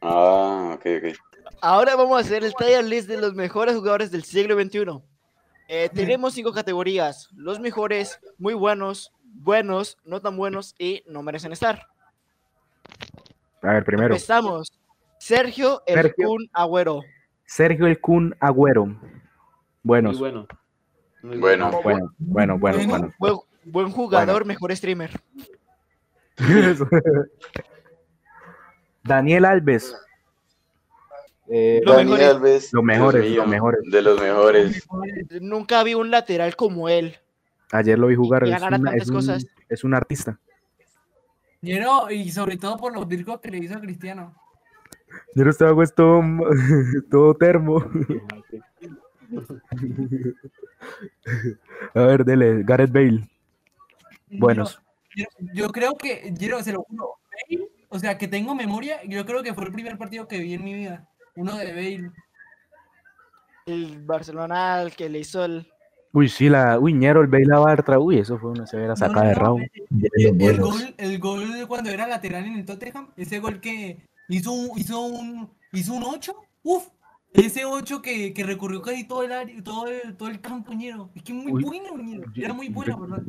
S5: Ah, ok, ok.
S6: Ahora vamos a hacer el tier list de los mejores jugadores del siglo XXI. Eh, tenemos cinco categorías: los mejores, muy buenos, buenos, no tan buenos y no merecen estar.
S1: A ver, primero,
S6: Empezamos. Sergio El
S1: Sergio.
S6: Kun Agüero.
S1: Sergio El Kun Agüero. Buenos.
S9: Muy bueno. Muy
S5: Bueno.
S1: Bueno, bueno, bueno, bueno.
S6: Buen, buen jugador, mejor streamer.
S1: Daniel Alves. Eh,
S6: mejores.
S5: Alves.
S1: Los mejores,
S5: mío,
S1: los mejores.
S5: De los mejores.
S6: Nunca vi un lateral como él.
S1: ayer lo vi jugar.
S6: Y
S1: Es, una- es un,
S6: cosas.
S1: es un artista.
S2: Ñero, y sobre todo por los virgos que le hizo a Cristiano.
S1: Yo no estaba pues todo, todo termo. A ver, dele, Gareth Bale. Buenos.
S2: Yo creo que, Ñero, se lo juro, Bale, o sea, que tengo memoria, yo creo que fue el primer partido que vi en mi vida. Uno de Bale.
S6: El Barcelona al que le hizo el.
S1: Uy, sí, la. Uy, ñero, el Bale la Bartra. Uy, eso fue una severa sacada
S2: no,
S1: de
S2: no,
S1: rabo.
S7: De
S2: El,
S7: los
S2: el gol, el gol de cuando era lateral en el Tottenham, ese gol que hizo un, hizo un, hizo un 8, uf, ese 8 que, que recorrió casi todo el área, todo el, todo el campo, ñero. Es que muy
S1: Uy,
S2: bueno, ñero. Era muy bueno, ¿verdad?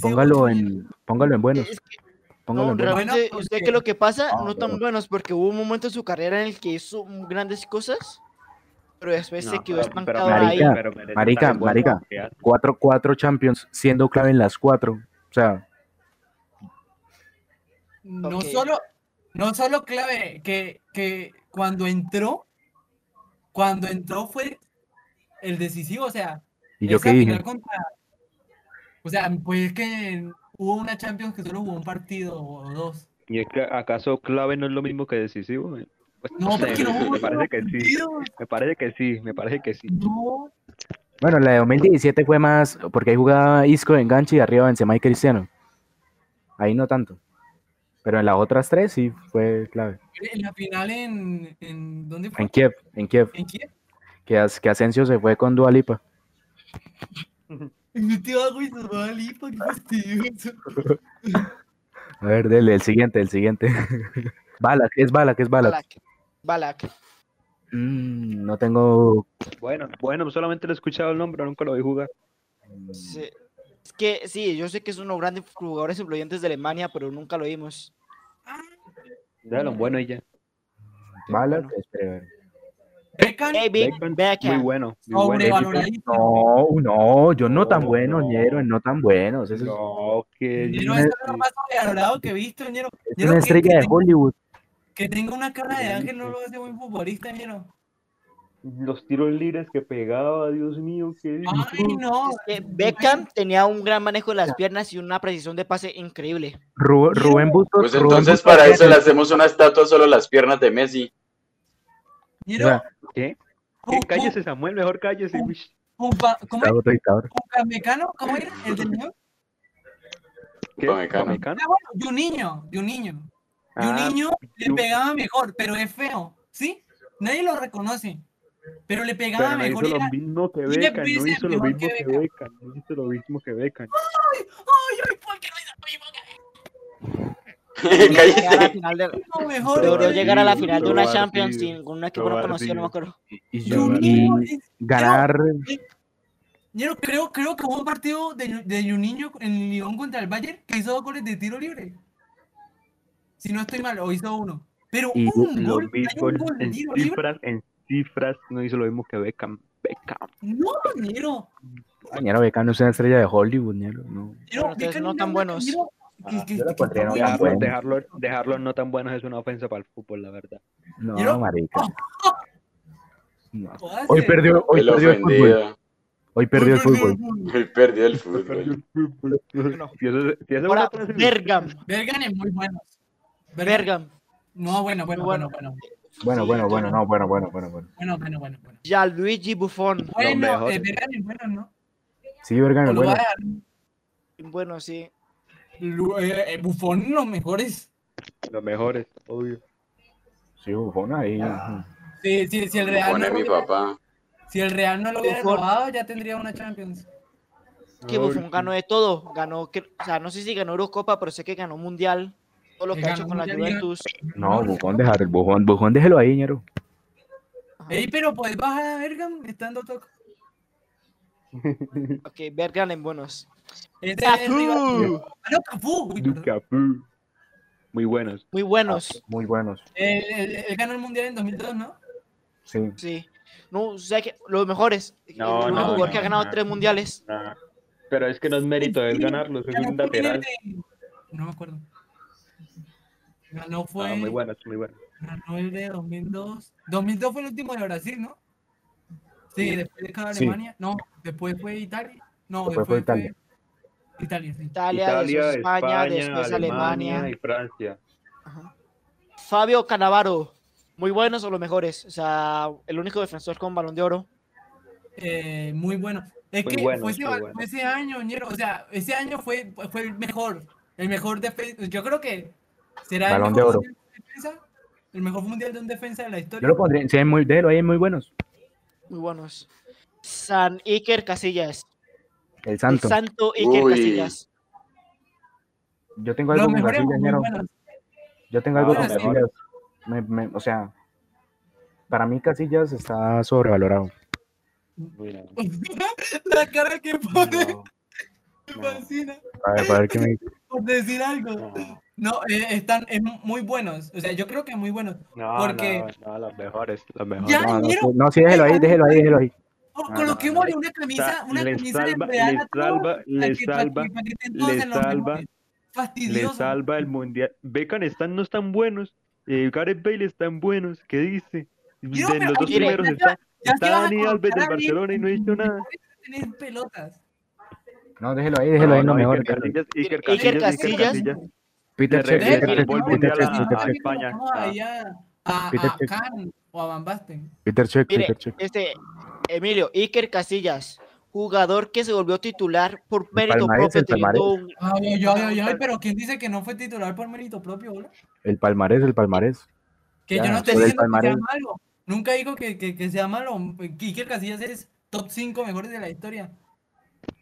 S1: Póngalo
S2: 8,
S1: en, póngalo en buenos.
S6: Es que,
S1: Póngalo
S6: no, realmente,
S2: Bueno,
S6: ¿usted qué es lo que pasa?
S7: Ah,
S6: no tan
S7: pero-
S6: buenos, porque hubo un momento en su carrera en el que hizo grandes cosas, pero después se
S9: No,
S6: quedó
S9: pero-
S6: estancado
S9: pero
S6: ahí.
S1: Marica, marica,
S9: estar en buenos,
S1: marica.
S9: ¿qué hace?
S1: Cuatro, cuatro Champions siendo clave en las cuatro. O sea,
S2: No solo, no solo clave, que, que cuando entró, cuando entró fue el decisivo, o sea,
S1: ¿y yo
S2: esa
S1: qué
S2: final
S1: dije?
S2: contra- o sea, pues es que hubo una Champions que solo jugó un partido o dos.
S9: ¿Y es que acaso clave no es lo mismo que decisivo? Eh, Pues,
S2: No,
S9: sé,
S2: porque no jugó
S9: me parece que sí. Me parece que sí, me parece que sí.
S2: No,
S1: Bueno, la de 2017 fue más, porque ahí jugaba Isco de enganche y arriba Benzema y Cristiano. Ahí no tanto. Pero en las otras tres sí fue clave.
S2: en la final en, en ¿dónde fue?
S1: En Kiev, en Kiev.
S2: ¿En Kiev?
S1: Que, As- que Asensio se fue con Dua
S2: Este agua y se va a Lipa, qué fastidioso.
S1: A ver, dele, el siguiente, el siguiente. Balak, es Balak, es Balak.
S6: Balak. Balak.
S1: Mm, no tengo.
S9: Bueno, bueno, solamente le he escuchado el nombre, nunca lo vi jugar.
S6: Sí. Es que sí, yo sé que es uno de los grandes jugadores influyentes de Alemania, pero nunca lo vimos.
S9: Déjalo, bueno y ya.
S1: Balak,
S6: bueno.
S1: espera, a ver.
S2: Beckham,
S6: Hey,
S9: Beckham,
S6: Beckham.
S9: Muy bueno, muy bueno.
S2: sobrevaloradísimo.
S1: No, no, yo no tan
S9: No,
S1: bueno,
S9: no.
S1: ñero, no tan buenos. Eso es-
S9: No, que
S2: Ñero, es lo más sobrevalorado que he visto, Ñero.
S1: es
S2: Ñero,
S1: una
S2: que-
S1: estrella
S2: que
S1: de
S2: tenga-
S1: Hollywood.
S2: Que tenga una cara de ángel no lo hace buen futbolista, Ñero.
S9: los tiros libres que pegaba, Dios mío, qué
S2: Ay, no.
S6: Eh, Beckham tenía un gran manejo de las piernas y una precisión de pase increíble.
S1: Ru- Rubén Bustos.
S5: Pues
S1: Rubén
S5: entonces
S1: Bustos
S5: para eso le hacemos una estatua solo a las piernas de Messi.
S1: O sea,
S9: ¿Qué? ¿Qué? Cállese, Samuel, mejor cállese.
S2: Pumpa- ¿Cómo es? Pumecano? ¿Cómo era? ¿El del niño?
S9: ¿Qué?
S5: ¿Upamecano?
S2: Ah, bueno, de un niño, de un niño. De un
S9: Ah,
S2: niño le
S9: tú-
S2: pegaba mejor, pero es feo, ¿sí? Nadie lo reconoce. Pero le pegaba
S9: Pero no
S2: mejor.
S9: hizo
S2: y
S9: lo
S2: era-
S9: mismo que Beckham, no hizo lo mismo
S2: que
S9: que
S2: Beckham.
S9: Beckham, no hizo lo mismo que Beckham.
S2: Ay, ay, ¿por qué no hizo lo mismo que Beckham? Mejor.
S6: logró
S9: Pero
S6: llegar a la final de una Champions sin con un equipo no conocido, no me acuerdo.
S1: Y,
S2: Yo
S1: yo- ganar.
S2: Ñero, creo, creo que hubo un partido de, de un niño en Lyon contra el Bayern que hizo dos goles de tiro libre. Si no estoy mal, o hizo uno. Pero
S1: Y
S2: un
S9: Lo
S2: gol,
S9: mismo
S2: un gol
S9: en
S2: tiro libre.
S9: cifras, en cifras no hizo lo mismo que Beckham. Beckham.
S2: No, Ñero.
S1: Ñero Beckham no es una estrella de Hollywood, ñero. No.
S6: Entonces
S2: Beckham
S6: no tan buenos.
S7: Ah, yo lo
S2: que
S7: pondría
S2: está
S7: en
S2: muy
S7: una
S9: Dejarlo,
S7: buena.
S9: dejarlo, dejarlo no tan buenos es una ofensa para el fútbol, la verdad.
S1: No,
S2: Ñero-
S1: marica.
S2: Oh.
S1: No. Hoy perdió, hoy
S5: El
S1: perdió el fútbol. Hoy perdió el fútbol.
S5: Hoy perdió el fútbol.
S6: Bueno,
S9: Si eso, si eso
S6: ahora, Bergam.
S2: Bergan es muy bueno.
S6: Bergam.
S2: No, bueno, bueno,
S6: Bueno.
S2: bueno, bueno.
S1: Bueno, bueno, bueno,
S6: no.
S1: no, bueno, bueno, bueno, bueno.
S2: Bueno, bueno, bueno, bueno.
S6: Gianluigi Buffon.
S2: Bueno, eh, Bergan es bueno, ¿no?
S1: Sí, Bergan
S2: O
S1: es bueno.
S6: Bueno, sí.
S2: Eh, eh, Buffon, los mejores.
S9: Los mejores, obvio.
S1: Sí, Buffon ahí.
S2: Sí, sí, si el Real
S5: Pone
S2: no
S5: mi
S2: lo hubiera-
S5: papá.
S2: Si el Real no lo hubiera robado, ya tendría una Champions.
S6: Que Buffon ganó de todo. Ganó, que, o sea, no sé si ganó Eurocopa, pero sé que ganó Mundial. Todo lo
S2: Que
S6: ha hecho con la Juventus.
S1: No, Buffon, dejar el Buffon, Buffon, déjelo ahí, ñero.
S2: Ey, pero puedes bajar a Bergam estando toco.
S6: Ok, Bergam en buenos.
S2: Ese es el rival.
S6: Cafú.
S2: Ah, no, Cafú.
S9: Muy buenos.
S6: Muy buenos.
S1: Muy buenos.
S2: Él, él- él ganó el Mundial en 2002, ¿no?
S1: Sí.
S6: Sí. No, o sea que los mejores.
S9: No,
S6: el único
S9: no,
S6: jugador que ha ganado
S9: no.
S6: tres mundiales.
S9: Pero es que no es mérito de él ganarlos, es un lateral.
S2: de- No me acuerdo. Ganó fue.
S9: Ah, muy buenos, muy buenos.
S2: Ganó el de 2002. 2002 fue el último de Brasil, ¿no? Sí, después de cada
S1: Sí.
S2: Alemania. No, después fue Italia. No,
S1: Después
S2: después,
S1: fue
S2: fue
S1: Italia.
S2: Italia. sí.
S6: Italia,
S9: Italia,
S6: después España,
S9: España,
S6: después
S9: Alemania,
S6: Alemania.
S9: y Francia.
S6: Ajá. Fabio Canavaro. Muy buenos o los mejores. O sea, el único defensor con balón de oro.
S2: Eh, muy bueno. Es
S9: Muy
S2: que
S9: bueno,
S2: fue, ese, fue
S9: bueno.
S2: ese año, ñero, o sea, ese año fue, fue el mejor. El mejor defensa. Yo creo que será
S1: Balón
S2: el
S1: de
S2: mejor
S1: oro.
S2: mundial de defensa. El mejor mundial de un defensa de la historia.
S1: Yo lo pondría, muy, ahí, es muy buenos.
S6: Muy buenos. San Iker Casillas.
S1: El
S6: El
S1: Santo.
S6: Santo Iker
S5: Uy.
S6: Casillas.
S1: Yo tengo algo con Casillas. Yo tengo algo con Casillas. Me- me- o sea, para mí Casillas está sobrevalorado.
S2: La cara que pone
S9: no,
S2: me
S9: no.
S2: fascina.
S1: A ver, para ver qué me dice.
S2: Por decir algo.
S9: no,
S2: No, eh, están es muy buenos. O sea, yo creo que muy buenos.
S9: no,
S2: Porque-
S9: no, no, los mejores, los mejores.
S2: Ya,
S1: No, sí, no, sí, déjelo ahí, déjelo ahí, déjelo ahí.
S2: Oh,
S9: No,
S2: coloquémosle
S9: no,
S2: una camisa,
S9: Sa-
S2: una
S9: le
S2: camisa
S9: salva-
S2: de
S9: le salva- le
S2: que-
S9: salva- le salva-. Le salva el mundial. Beckham están, no están buenos. Eh, Gareth Bale están buenos. ¿Qué dice?
S2: Quiero
S9: de
S2: ver-
S9: los dos primeros
S2: ya-
S9: está, Dani Alves del Barcelona y no ha hecho nada.
S2: Tenés pelotas.
S1: No, déjelo ahí, déjelo ahí, no,
S9: no,
S1: mejor.
S9: Iker Casillas, Iker
S6: Iker
S9: Casillas, Iker
S6: Casillas.
S1: Peter Check,
S9: regresa
S1: Peter
S9: a- España. Ah.
S2: a. Kahn o a Van Basten.
S1: Peter Check, Peter Check.
S6: este, Emilio, Iker Casillas, jugador que se volvió titular por mérito
S1: palmarés,
S6: propio,
S1: el
S6: teniendo
S1: palmarés.
S6: un-
S2: Ay, ay, ay, ay, ay, pero ¿quién dice que no fue titular por mérito propio, boludo?
S1: El palmarés, el palmarés.
S2: Que
S1: Ya,
S2: yo no estoy diciendo que sea malo. Nunca digo que, que, que sea malo. Iker Casillas es top 5 mejores de la historia.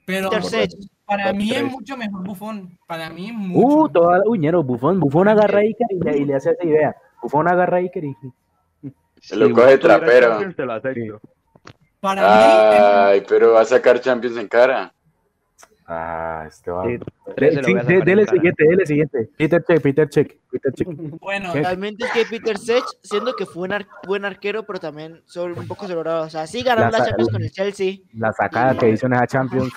S2: Pero
S6: Sech.
S2: para mí es
S9: tres.
S2: mucho mejor Buffon. Para mí es mucho.
S1: Uh,
S2: mejor.
S1: toda, uy, ñero, Bufón, Bufón agarra a Iker y le, y le hace esa idea. Bufón agarra a Iker y
S5: Se lo coge trapero.
S2: Para mí,
S5: Ay, pero va a sacar Champions en cara.
S1: Ah, este va.
S9: Sí,
S1: dele siguiente, dele siguiente. Peter Check, Peter Check, Peter Check.
S2: bueno,
S1: ¿Qué?
S6: Realmente es que Peter Sech, siendo que fue un ar- buen arquero, pero también son un poco sobrado. O sea, sí ganaron
S1: La
S6: la Champions con el Chelsea,
S1: La sacada que hizo en esa Champions.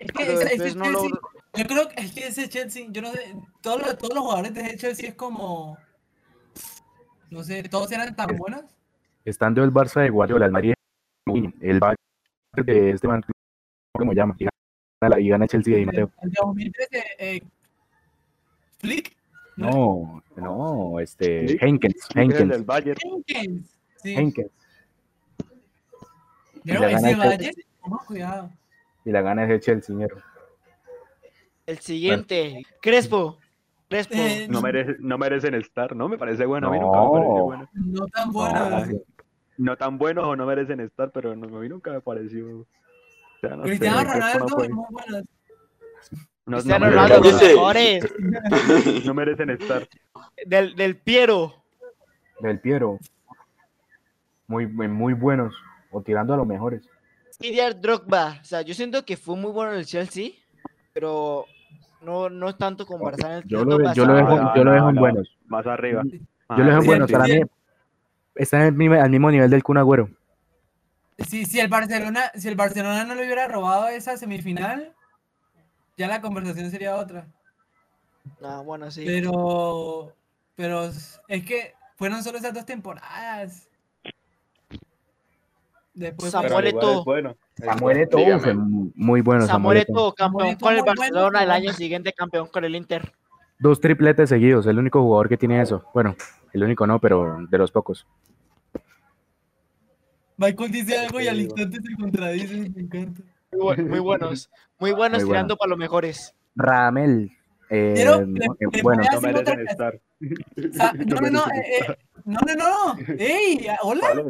S2: es que ese- ese
S6: después no
S2: Chelsea- yo creo que es que ese Chelsea, yo no sé, todos los, todos los jugadores de ese Chelsea es como, no sé, todos eran tan buenos.
S1: Estando el Barça de Guardiola, el Madrid, el Bayern de este man, ¿cómo se llama? Y gana, y gana Chelsea y Mateo.
S2: El de 2013, eh, Flick,
S1: No, no, este,
S9: Sí.
S1: Henkens,
S9: El
S1: Henkens,
S9: del Bayern.
S2: Jenkins. Sí.
S1: Henkens.
S2: Pero ese
S1: el.
S2: Bayern, cuidado.
S1: Y la gana es el Chelsea.
S6: El siguiente, Crespo. Crespo.
S2: Eh,
S9: No, merece- no merecen estar, ¿no? Me parece bueno. A mí nunca me pareció
S1: No.
S9: bueno.
S2: no tan
S1: No,
S2: buenos.
S9: No tan buenos o no merecen estar, pero no, a mí nunca me pareció.
S2: Cristiano Ronaldo es muy bueno.
S9: no-
S6: Cristiano
S9: no
S5: Ronaldo,
S6: los mejores.
S9: no merecen estar.
S6: Del, del Piero.
S1: Del Piero. Muy, muy muy buenos. O tirando a los mejores.
S6: Didier Drogba. O sea, yo siento que fue muy bueno en el Chelsea, pero no, no tanto con Barcelona.
S1: Yo
S6: tirando
S1: lo, yo lo dejo,
S9: no,
S1: yo lo
S9: no,
S1: dejo en
S9: no.
S1: buenos.
S9: Más arriba.
S1: Yo lo dejo en
S2: sí,
S1: buenos.
S2: sí,
S1: Para
S2: sí.
S1: mí está en el mismo- al mismo nivel del Kun Agüero.
S2: Si, si el Barcelona, si el Barcelona no le hubiera robado esa semifinal, ya la conversación sería otra.
S6: Ah, bueno, sí.
S2: Pero, pero es que fueron solo esas dos temporadas.
S10: Después
S6: Samuel Eto'o.
S9: bueno.
S1: Samuel. Eto'o, fue muy bueno.
S6: Samuel
S1: Eto'o.
S6: Campeón
S10: Samuel
S6: con el
S10: bueno,
S6: Barcelona, el año siguiente campeón con el Inter.
S1: Dos tripletes seguidos, el único jugador que tiene eso. Bueno, el único no, pero de los pocos.
S2: Michael dice algo y al instante se contradice. Me encanta.
S6: Muy, bu- muy buenos, muy buenos
S1: Muy
S6: tirando para los mejores.
S1: Ramel. eh,
S2: Pero,
S1: no,
S2: le-
S1: eh,
S2: le
S1: bueno,
S9: No merecen estar.
S2: No, no, no, eh, no, no, no. Ey, hola.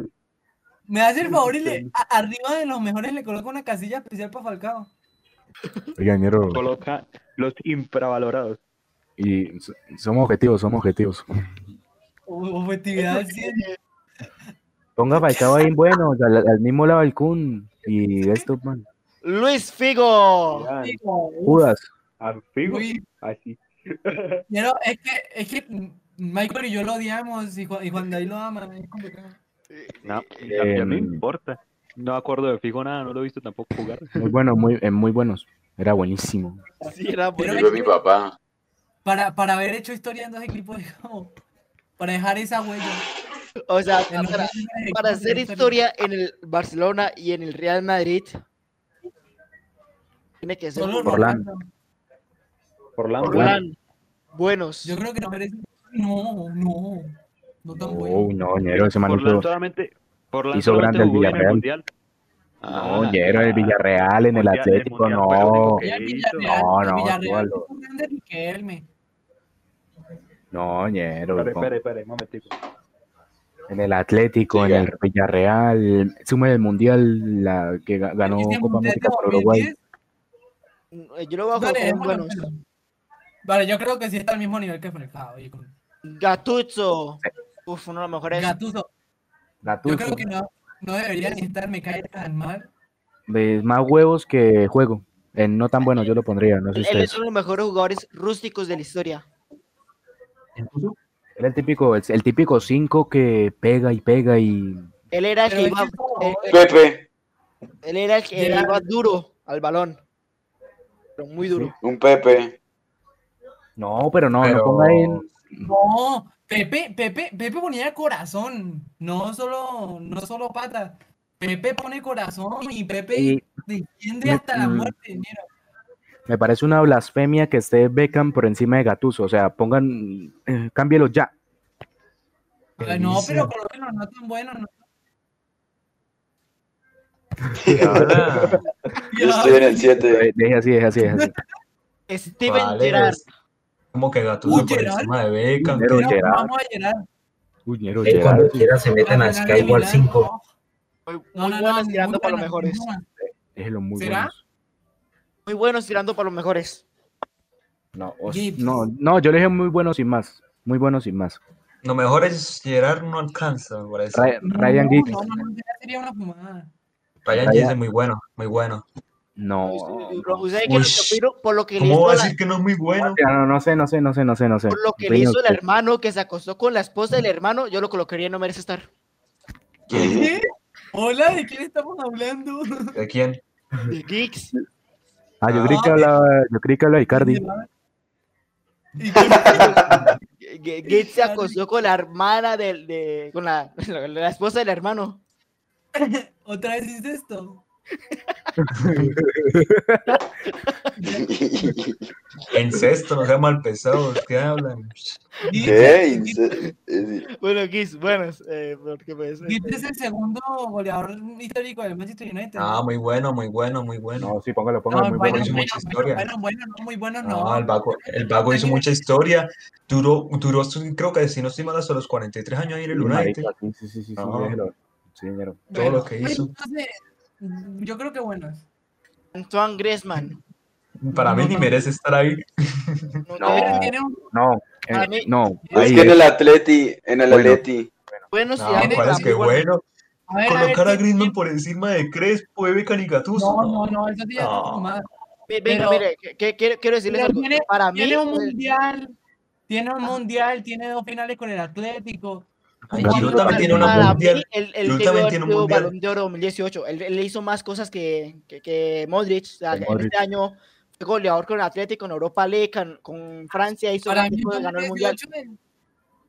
S2: Me hace el favor y le, a- arriba de los mejores le coloco una casilla especial para Falcao.
S1: oiga, ñero,
S9: Coloca los infravalorados.
S1: y so- somos objetivos, somos objetivos.
S2: Objetividad al 100.
S1: Ponga Falcao ahí bueno, al, al mismo lado del Kun y esto, man.
S6: Luis Figo.
S9: Ya,
S1: Judas.
S9: a Figo, así.
S2: pero es que, es que Michael y yo lo odiamos y Juan, y Juan David lo ama. Es complicado.
S9: No, a mí me
S1: Em,
S9: importa. No acuerdo de Figo nada, no lo he visto tampoco jugar.
S1: Muy bueno, muy, eh, muy buenos. Era buenísimo.
S6: Sí, era
S2: Pero
S6: bueno.
S11: Mi papá.
S2: Para, para haber hecho historia en dos equipos, para dejar esa huella.
S6: O sea, para, para hacer historia en el Barcelona y en el Real Madrid, tiene que ser
S2: Solo
S1: Forlán.
S2: Rolando.
S9: Orlando.
S6: Forlán. buenos.
S2: Yo creo que no merece. No, no. No tan
S1: Oh,
S2: bueno.
S1: no, ñero, ese man hizo-
S9: solamente,
S1: hizo grande el Villarreal.
S9: Mundial.
S1: No,
S9: Ah,
S1: ñero, el. Villarreal, en el
S9: Mundial- el
S1: Atlético,
S9: Mundial
S1: no.
S2: el
S9: hizo.
S2: Villarreal,
S1: No,
S2: el
S1: no,
S2: Villarreal
S1: tú,
S2: es un grande Riquelme.
S1: No, ñero.
S9: Espere,
S1: no.
S9: espere, espere, un momentico.
S1: En el Atlético, en el Villarreal, sume el Mundial, la que ga- ganó Copa América por Uruguay.
S2: 2010,
S6: Yo lo bajo
S2: Vale,
S6: con
S2: démoslo,
S6: buenos.
S2: pero- Vale, yo creo que sí está al mismo nivel que Falcao. oye, con-
S6: Gattuso. Uf, uno de los mejores.
S2: Gattuso.
S1: Gattuso,
S2: Yo creo que no, no debería ni estar, me cae tan mal.
S1: de más huevos que juego. En no tan bueno yo lo pondría, no sé
S6: Él
S1: ustedes.
S6: es uno de los mejores jugadores rústicos de la historia.
S1: Era el típico, el, el típico 5 que pega y pega y
S6: Él era el que
S2: es
S6: iba, eh,
S11: Pepe.
S6: él era el que
S2: Gerard.
S6: iba duro al balón. Pero muy duro.
S11: Un Pepe.
S1: no, pero no,
S3: Pero-
S1: no ponga en
S2: No, Pepe, Pepe, Pepe ponía corazón, no solo, no solo pata. Pepe pone corazón y Pepe
S1: Y-
S2: defiende hasta la muerte. Mira.
S1: Me parece una blasfemia que esté Beckham por encima de Gattuso, o sea, pongan eh, cámbielo ya.
S2: Ay, no, pero colóquenlo no tan bueno. No.
S11: Yo estoy en el 7.
S1: Eh, Deje así, deje así, deje así.
S6: Steven
S3: Vale, Como que Gattuso
S2: Uy,
S3: por
S2: Gerard.
S3: encima de Beckham.
S1: Pero
S2: Mira,
S1: Gerard.
S2: vamos a
S1: Gerard,
S7: cuando quieran se meten a Skyward 5.
S6: Muy,
S2: No,
S6: muy
S2: no, no,
S6: buenos tirando para los mejores.
S2: muy buena.
S1: déjelo muy
S2: ¿Será?
S1: buenos.
S6: Muy buenos tirando para los mejores.
S1: No, no, no, yo le dije muy bueno sin más, muy bueno sin más.
S3: Lo mejor es Gerard no alcanza, me parece.
S1: Ryan
S2: no,
S1: Giggs,
S2: No, no, sería una fumada.
S3: Ryan
S1: Ryan-
S3: Giggs es muy bueno, muy bueno.
S1: no.
S6: Lo- ¿Usted que lo
S3: Ush.
S6: opino? por lo que le
S3: ¿Cómo va a
S6: la-
S3: decir que no es muy bueno?
S1: No, no sé, no sé, no sé, no sé, no sé.
S6: por lo que le hizo el hermano que se acostó con la esposa del hermano, yo lo colocaría y no merece estar.
S2: ¿Qué? Hola, ¿de quién estamos hablando?
S3: ¿De quién?
S6: De Geeks.
S1: Ah, yo creí que hablaba, yo creí que hablaba Icardi.
S2: ¿Y quién-
S6: Ge- Gates se acostó con la hermana del, de, con la, la, la esposa del hermano.
S2: ¿Otra vez hiciste esto?
S3: En sexto, no sean mal pesados, ¿qué hablan?
S5: ¿Qué?
S6: Bueno, Geeks, buenos. Eh, porque pues,
S2: es el segundo goleador histórico del Manchester United.
S3: Ah, muy bueno, muy bueno, muy bueno.
S1: No, sí, póngalo,
S2: No,
S1: póngalo, muy
S2: bueno,
S1: bueno.
S3: hizo
S2: bueno,
S3: mucha historia.
S2: bueno, bueno, no, muy bueno, no.
S3: No, el vago, el vago hizo mucha historia. Duró, duró, creo que si no estoy mal, hasta los 43 años ahí en el
S1: Sí,
S3: United.
S1: sí, sí, sí, sí, sí. Sí, ñero.
S3: todo
S2: Bueno,
S3: lo que hizo.
S2: entonces, yo creo que buenos.
S6: Antoine Griezmann.
S3: Para mí ni merece estar ahí.
S6: No,
S1: No.
S2: Tiene
S1: eh,
S6: Para mí-
S1: no,
S5: Es que en el Atleti, en el
S1: Bueno.
S5: Atleti.
S6: Buenos
S3: No,
S6: tirando
S3: ¿cuál es
S6: para
S3: que bueno?
S2: A ver, a ver,
S3: Colocar a
S2: ¿quién-
S3: Griezmann por encima de Crespo, y Gattuso.
S2: No, no, no, eso está
S3: No.
S2: fumada.
S6: Mi- Venga,
S2: Pero-
S6: mire, que- que- quiero, quiero decirles algo.
S2: tiene-
S6: Para mí,
S2: Tiene un mundial, tiene un mundial, tiene dos finales con el Atlético.
S3: Giroud también tiene una
S6: para
S3: mundial. también
S6: ganó
S3: tiene un mundial.
S6: Balón de Oro 2018. Él, él hizo más cosas que, que, que Modric. O sea,
S1: Modric.
S6: este año fue goleador con el Atlético, en Europa League, con, con Francia, hizo
S2: Para mí,
S6: cosas, ganó el
S2: 2018
S6: mundial.
S2: es-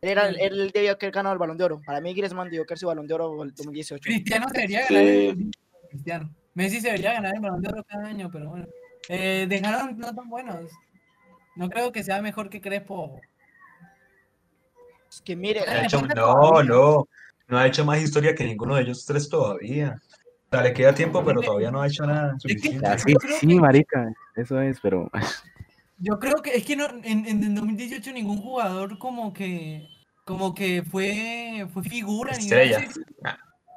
S6: Él, era, él debió haber ganado el balón de oro. Para mí, Griezmann debió haber sido balón de oro el 2018.
S2: Cristiano se debería
S12: Sí.
S2: ganar el Cristiano. Messi se debería ganar el balón de oro cada año, pero bueno. Eh, dejaron no tan buenos. No creo que sea mejor que Crespo.
S6: Es que mire,
S3: Ha hecho- no, no, no ha hecho más historia que ninguno de ellos tres todavía. O sea, le queda tiempo, pero todavía no ha hecho nada suficiente.
S1: Sí, sí, marica, eso es, pero
S2: Yo creo que es que no, en, en el 2018 ningún jugador como que como que fue, fue figura
S3: Estrella.
S2: así.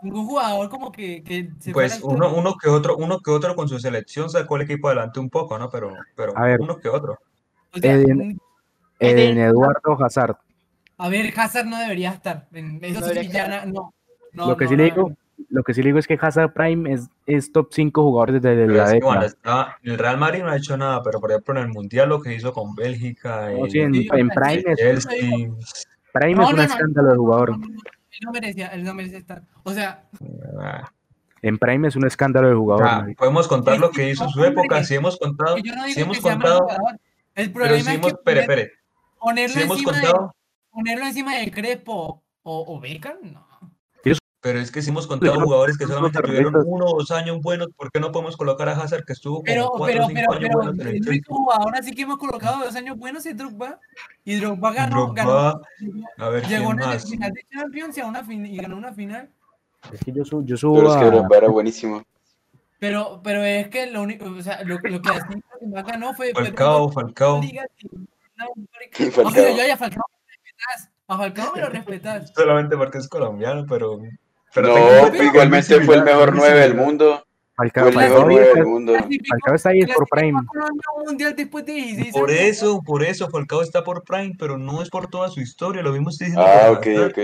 S2: Ningún jugador como que, que se
S3: Pues uno, uno que otro, uno que otro con su selección sacó el equipo adelante un poco, ¿no? Pero, pero
S1: A ver.
S3: uno que otro.
S2: O sea,
S1: Eden- Eduardo Hazard,
S2: a ver, Hazard no debería estar. En- Eso
S6: No
S2: sí,
S6: debería
S2: ya
S6: estar.
S2: na- no. no,
S1: lo que
S2: no,
S1: sí
S2: no
S1: le digo, lo que sí le digo es que Hazard Prime es, es top 5 jugadores desde
S3: Pero
S1: la
S3: es que cuando
S1: década.
S3: estaba- el Real Madrid no ha hecho nada, pero por ejemplo en el Mundial lo que hizo con Bélgica,
S1: sí, en, en Prime, es, Prime
S2: No,
S1: es un
S2: no, no,
S1: escándalo de jugador.
S2: no, no, no, Él no merecía, él no merecía estar. O sea,
S3: ah,
S1: En Prime es un escándalo de jugador.
S3: ah, podemos contar lo que hizo en su época, si hemos contado,
S2: que yo no
S3: si hemos
S2: que
S3: contado,
S2: jugador. El
S3: pero
S2: problema
S3: si
S2: es
S3: hemos,
S2: que
S3: si hemos contado,
S2: ponerlo encima de Crespo o, o Beckham, no.
S3: pero es que si hemos contado
S1: Pero-
S3: jugadores que
S1: pero-
S3: solamente
S1: pero-
S3: tuvieron
S1: pero-
S3: uno o dos años buenos, ¿por qué no podemos colocar a Hazard que estuvo como
S2: Pero,
S3: cuatro
S2: pero,
S3: o
S2: pero,
S3: cinco años
S2: pero,
S3: buenos en el
S2: el
S3: Chelsea?
S2: jugador así que hemos colocado dos años buenos es Drogba. Y Drogba ganó, ganó,
S3: a ver
S2: llegó a una
S3: más.
S2: final de Champions y, a una fin- y ganó una final.
S1: Es que yo, su- yo
S5: Pero
S1: subo
S5: es que. Drogba era buenísimo.
S2: Pero, pero es que lo único, o sea, lo, lo que así que más ganó fue. fue
S3: Falcao, Falcao.
S2: O sea, yo ya Falcao respetás. A Falcao me lo respetás.
S3: solamente porque es colombiano, pero... pero
S5: No, igualmente fue el mejor 9 del mundo.
S1: Falcao,
S5: Fue el
S1: Falcao
S5: mejor 9
S1: está-
S5: del mundo.
S1: Falcao está ahí por Prime.
S2: Clasificó a Colombia a un mundial después de 16
S3: Por eso, por eso Falcao está por Prime, pero no es por toda su historia, lo vimos diciendo
S5: Ah, ok, ok.